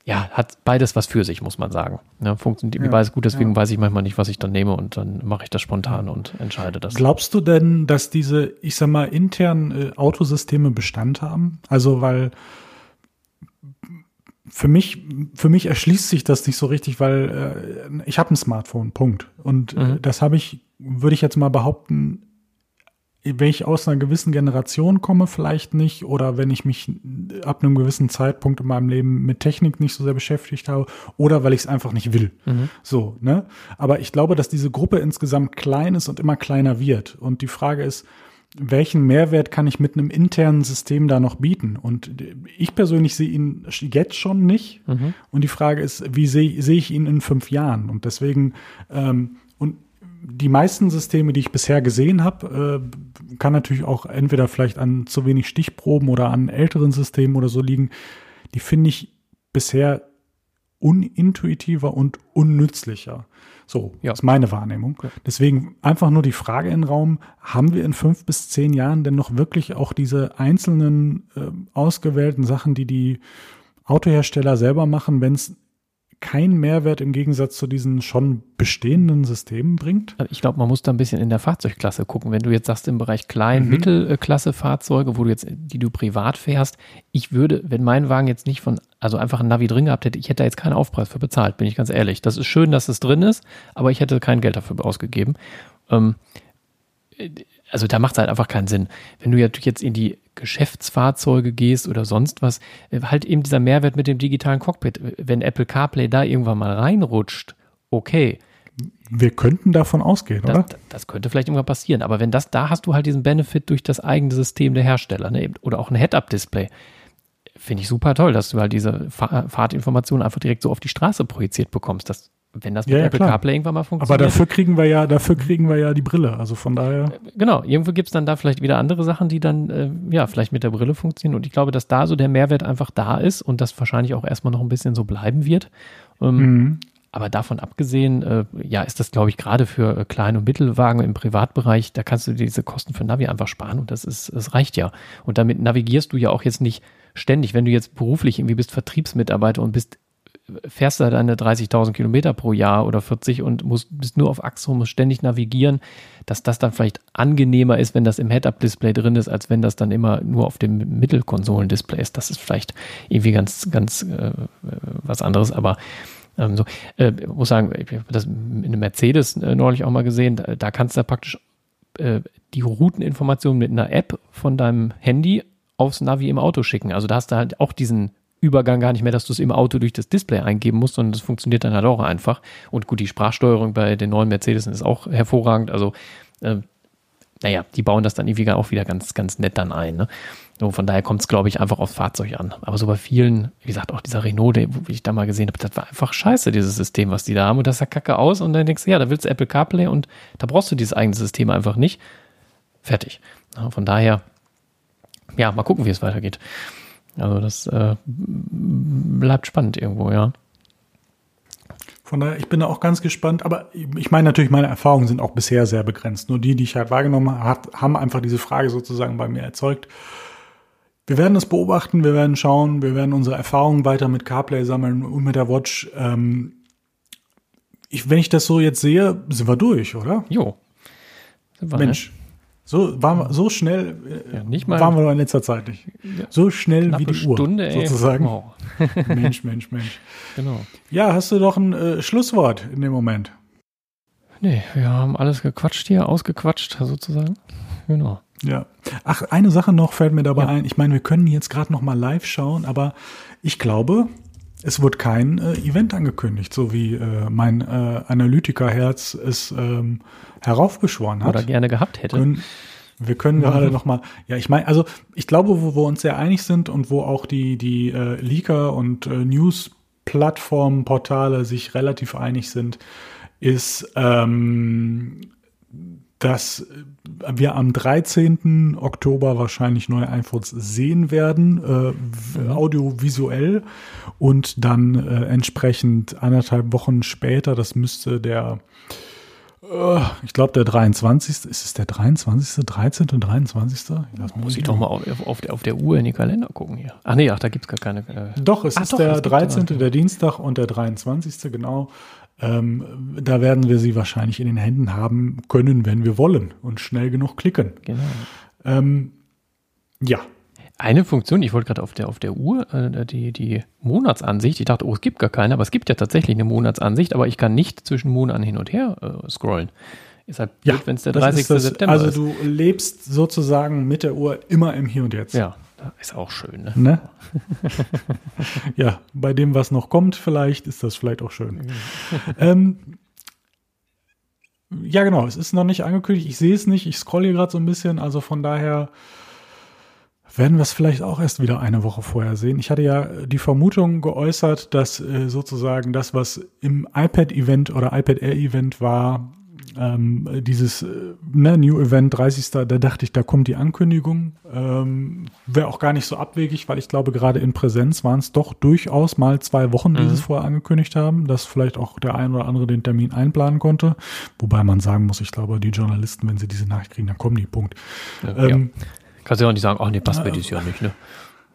ja, hat beides was für sich, muss man sagen. Ne? Funktioniert Ja, beides gut, deswegen ja. weiß ich manchmal nicht, was ich dann nehme und dann mache ich das spontan und entscheide das. Glaubst du denn, dass diese, ich sag mal, internen äh, Autosysteme Bestand haben? Also, weil für mich, für mich erschließt sich das nicht so richtig, weil äh, ich habe ein Smartphone, Punkt. Und äh, Mhm. das habe ich, würde ich jetzt mal behaupten, wenn ich aus einer gewissen Generation komme, vielleicht nicht, oder wenn ich mich ab einem gewissen Zeitpunkt in meinem Leben mit Technik nicht so sehr beschäftigt habe, oder weil ich es einfach nicht will. So, ne? Aber ich glaube, dass diese Gruppe insgesamt klein ist und immer kleiner wird. Und die Frage ist, welchen Mehrwert kann ich mit einem internen System da noch bieten? Und ich persönlich sehe ihn jetzt schon nicht. Und die Frage ist, wie sehe sehe ich ihn in fünf Jahren? Und deswegen, ähm, und die meisten Systeme, die ich bisher gesehen habe, äh, kann natürlich auch entweder vielleicht an zu wenig Stichproben oder an älteren Systemen oder so liegen. Die finde ich bisher unintuitiver und unnützlicher. So, ja. ist meine Wahrnehmung. Ja. Deswegen einfach nur die Frage in den Raum, haben wir in fünf bis zehn Jahren denn noch wirklich auch diese einzelnen äh, ausgewählten Sachen, die die Autohersteller selber machen, wenn es keinen Mehrwert im Gegensatz zu diesen schon bestehenden Systemen bringt? Also ich glaube, man muss da ein bisschen in der Fahrzeugklasse gucken. Wenn du jetzt sagst, im Bereich Klein-, mhm. Mittelklasse-Fahrzeuge, wo du jetzt, die du privat fährst, ich würde, wenn mein Wagen jetzt nicht von, also einfach ein Navi drin gehabt hätte, ich hätte da jetzt keinen Aufpreis für bezahlt, bin ich ganz ehrlich. Das ist schön, dass es drin ist, aber ich hätte kein Geld dafür ausgegeben. Ähm, also da macht es halt einfach keinen Sinn. Wenn du jetzt in die Geschäftsfahrzeuge gehst oder sonst was, äh, halt eben dieser Mehrwert mit dem digitalen Cockpit. Wenn Apple CarPlay da irgendwann mal reinrutscht, okay. Wir könnten davon ausgehen, das, oder? Das könnte vielleicht irgendwann passieren. Aber wenn das, da hast du halt diesen Benefit durch das eigene System der Hersteller, ne? oder auch ein Head-Up-Display. Finde ich super toll, dass du halt diese Fahrtinformationen einfach direkt so auf die Straße projiziert bekommst. Das wenn das mit ja, Apple klar. CarPlay irgendwann mal funktioniert. Aber dafür kriegen wir ja, dafür kriegen wir ja die Brille. Also von daher. Äh, genau, irgendwo gibt es dann da vielleicht wieder andere Sachen, die dann äh, ja vielleicht mit der Brille funktionieren. Und ich glaube, dass da so der Mehrwert einfach da ist und das wahrscheinlich auch erstmal noch ein bisschen so bleiben wird. Ähm, mhm. Aber davon abgesehen, äh, ja, ist das, glaube ich, gerade für äh, Klein- und Mittelwagen im Privatbereich, da kannst du diese Kosten für Navi einfach sparen und das ist, das reicht ja. Und damit navigierst du ja auch jetzt nicht ständig, wenn du jetzt beruflich irgendwie bist Vertriebsmitarbeiter und bist fährst du deine 30.000 Kilometer pro Jahr oder 40 und musst, bist nur auf Achse und musst ständig navigieren, dass das dann vielleicht angenehmer ist, wenn das im Head-Up-Display drin ist, als wenn das dann immer nur auf dem Mittelkonsolendisplay ist. Das ist vielleicht irgendwie ganz, ganz äh, was anderes, aber ähm, so, äh, muss sagen, ich habe das in einem Mercedes äh, neulich auch mal gesehen, da, da kannst du praktisch äh, die Routeninformationen mit einer App von deinem Handy aufs Navi im Auto schicken. Also da hast du halt auch diesen Übergang gar nicht mehr, dass du es im Auto durch das Display eingeben musst, sondern das funktioniert dann halt auch einfach. Und gut, die Sprachsteuerung bei den neuen Mercedes ist auch hervorragend. Also, äh, naja, die bauen das dann irgendwie auch wieder ganz, ganz nett dann ein. Ne? So, von daher kommt es, glaube ich, einfach aufs Fahrzeug an. Aber so bei vielen, wie gesagt, auch dieser Renault, der, wie ich da mal gesehen habe, das war einfach scheiße, dieses System, was die da haben. Und das sah kacke aus. Und dann denkst du, ja, da willst du Apple CarPlay und da brauchst du dieses eigene System einfach nicht. Fertig. Ja, von daher, ja, mal gucken, wie es weitergeht. Also das äh, bleibt spannend irgendwo, ja. Von daher, ich bin da auch ganz gespannt, aber ich meine natürlich, meine Erfahrungen sind auch bisher sehr begrenzt. Nur die, die ich halt wahrgenommen habe, haben einfach diese Frage sozusagen bei mir erzeugt. Wir werden das beobachten, wir werden schauen, wir werden unsere Erfahrungen weiter mit CarPlay sammeln und mit der Watch. Ähm, ich, wenn ich das so jetzt sehe, sind wir durch, oder? Jo. Mensch, ne? So, waren so schnell ja, nicht mal waren wir noch in letzter Zeit nicht. So schnell wie die Stunde, Uhr, sozusagen. Wow. Mensch, Mensch, Mensch. Genau. Ja, hast du doch ein äh, Schlusswort in dem Moment? Nee, wir haben alles gequatscht hier, ausgequatscht sozusagen. Genau. Ja. Ach, eine Sache noch fällt mir dabei ja. ein. Ich meine, wir können jetzt gerade noch mal live schauen, aber ich glaube, es wird kein äh, Event angekündigt, so wie äh, mein äh, Analytikerherz es ähm, heraufbeschworen hat. Oder gerne gehabt hätte. Können, wir können ja. gerade noch mal, ja, ich meine, also ich glaube, wo wir uns sehr einig sind und wo auch die die äh, Leaker und äh, News-Plattformen, Portale sich relativ einig sind, ist ähm, dass wir am 13. Oktober wahrscheinlich neue iPhones sehen werden, äh, mhm. audiovisuell und dann äh, entsprechend anderthalb Wochen später, das müsste der, äh, ich glaube der 23. Ist es der 23., 13. und 23.? Das muss ich doch mal auf, auf, der, auf der Uhr in die Kalender gucken hier. Ach nee, ach, da gibt es gar keine. Äh doch, es ach, ist doch, der 13., der Dienstag und der 23. genau. Ähm, da werden wir sie wahrscheinlich in den Händen haben können, wenn wir wollen und schnell genug klicken. Genau. Ähm, ja. Eine Funktion, ich wollte gerade auf der, auf der Uhr, äh, die, die Monatsansicht, ich dachte, oh, es gibt gar keine, aber es gibt ja tatsächlich eine Monatsansicht, aber ich kann nicht zwischen Monaten hin und her äh, scrollen. Ist halt blöd, ja, wenn es der 30. Das, September also ist. Also du lebst sozusagen mit der Uhr immer im Hier und Jetzt. Ja, ist auch schön, ne? ne? ja, bei dem, was noch kommt, vielleicht ist das vielleicht auch schön. ähm, ja, genau, es ist noch nicht angekündigt. Ich sehe es nicht. Ich scrolle hier gerade so ein bisschen. Also von daher werden wir es vielleicht auch erst wieder eine Woche vorher sehen. Ich hatte ja die Vermutung geäußert, dass äh, sozusagen das, was im iPad-Event oder iPad Air-Event war, ähm, dieses äh, ne, New Event 30. Da dachte ich, da kommt die Ankündigung. Ähm, Wäre auch gar nicht so abwegig, weil ich glaube, gerade in Präsenz waren es doch durchaus mal zwei Wochen, die Mhm. sie es vorher angekündigt haben, dass vielleicht auch der ein oder andere den Termin einplanen konnte. Wobei man sagen muss, ich glaube, die Journalisten, wenn sie diese Nachricht kriegen, dann kommen die, Punkt. Ja, Ähm, Kannst du ja auch nicht sagen, ach nee, passt mir dieses Jahr nicht, ne?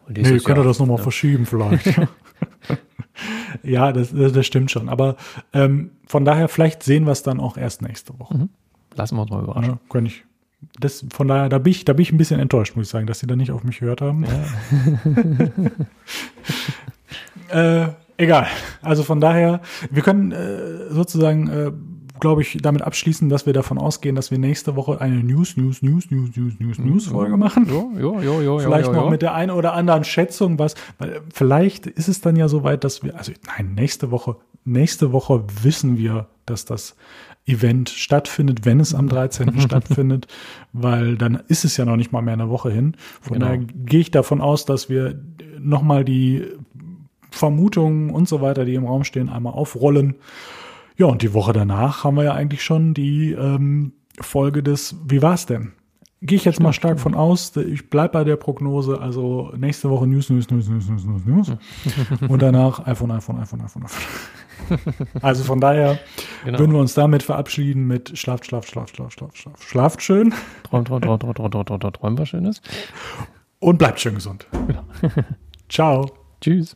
Und dieses Nee, könnt ihr Jahr- das nochmal verschieben vielleicht. ja, das, das, stimmt schon. Aber ähm, von daher, vielleicht sehen wir es dann auch erst nächste Woche. Lassen wir uns mal überraschen. Ja, kann ich. Das, von daher, da bin, ich, da bin ich ein bisschen enttäuscht, muss ich sagen, dass sie da nicht auf mich gehört haben. äh, egal. Also von daher, wir können äh, sozusagen, äh, glaube ich, damit abschließen, dass wir davon ausgehen, dass wir nächste Woche eine News, News, News, News, News, News, News Folge machen. Jo, jo, jo, jo, Vielleicht jo, noch jo. mit der einen oder anderen Schätzung, was, weil vielleicht ist es dann ja soweit, dass wir, also nein, nächste Woche, nächste Woche wissen wir, dass das Event stattfindet, wenn es am 13. stattfindet, weil dann ist es ja noch nicht mal mehr eine Woche hin. Von Genau. daher gehe ich davon aus, dass wir nochmal die Vermutungen und so weiter, die im Raum stehen, einmal aufrollen. Ja, und die Woche danach haben wir ja eigentlich schon die ähm, Folge des Wie war's denn? Gehe ich jetzt mal stark von aus. Ich bleib bei der Prognose. Also nächste Woche News, News, News, News, News, News, News. Und danach iPhone, iPhone, iPhone, iPhone, iPhone. Also von daher Genau. würden wir uns damit verabschieden mit Schlaft, Schlaft, Schlaft, Schlaft, Schlaft, Schlaft. Schlaft schön Träum, träum, träum, träum, träum, träum, träum, träum was Schönes. und bleibt schön gesund. Ciao. Tschüss.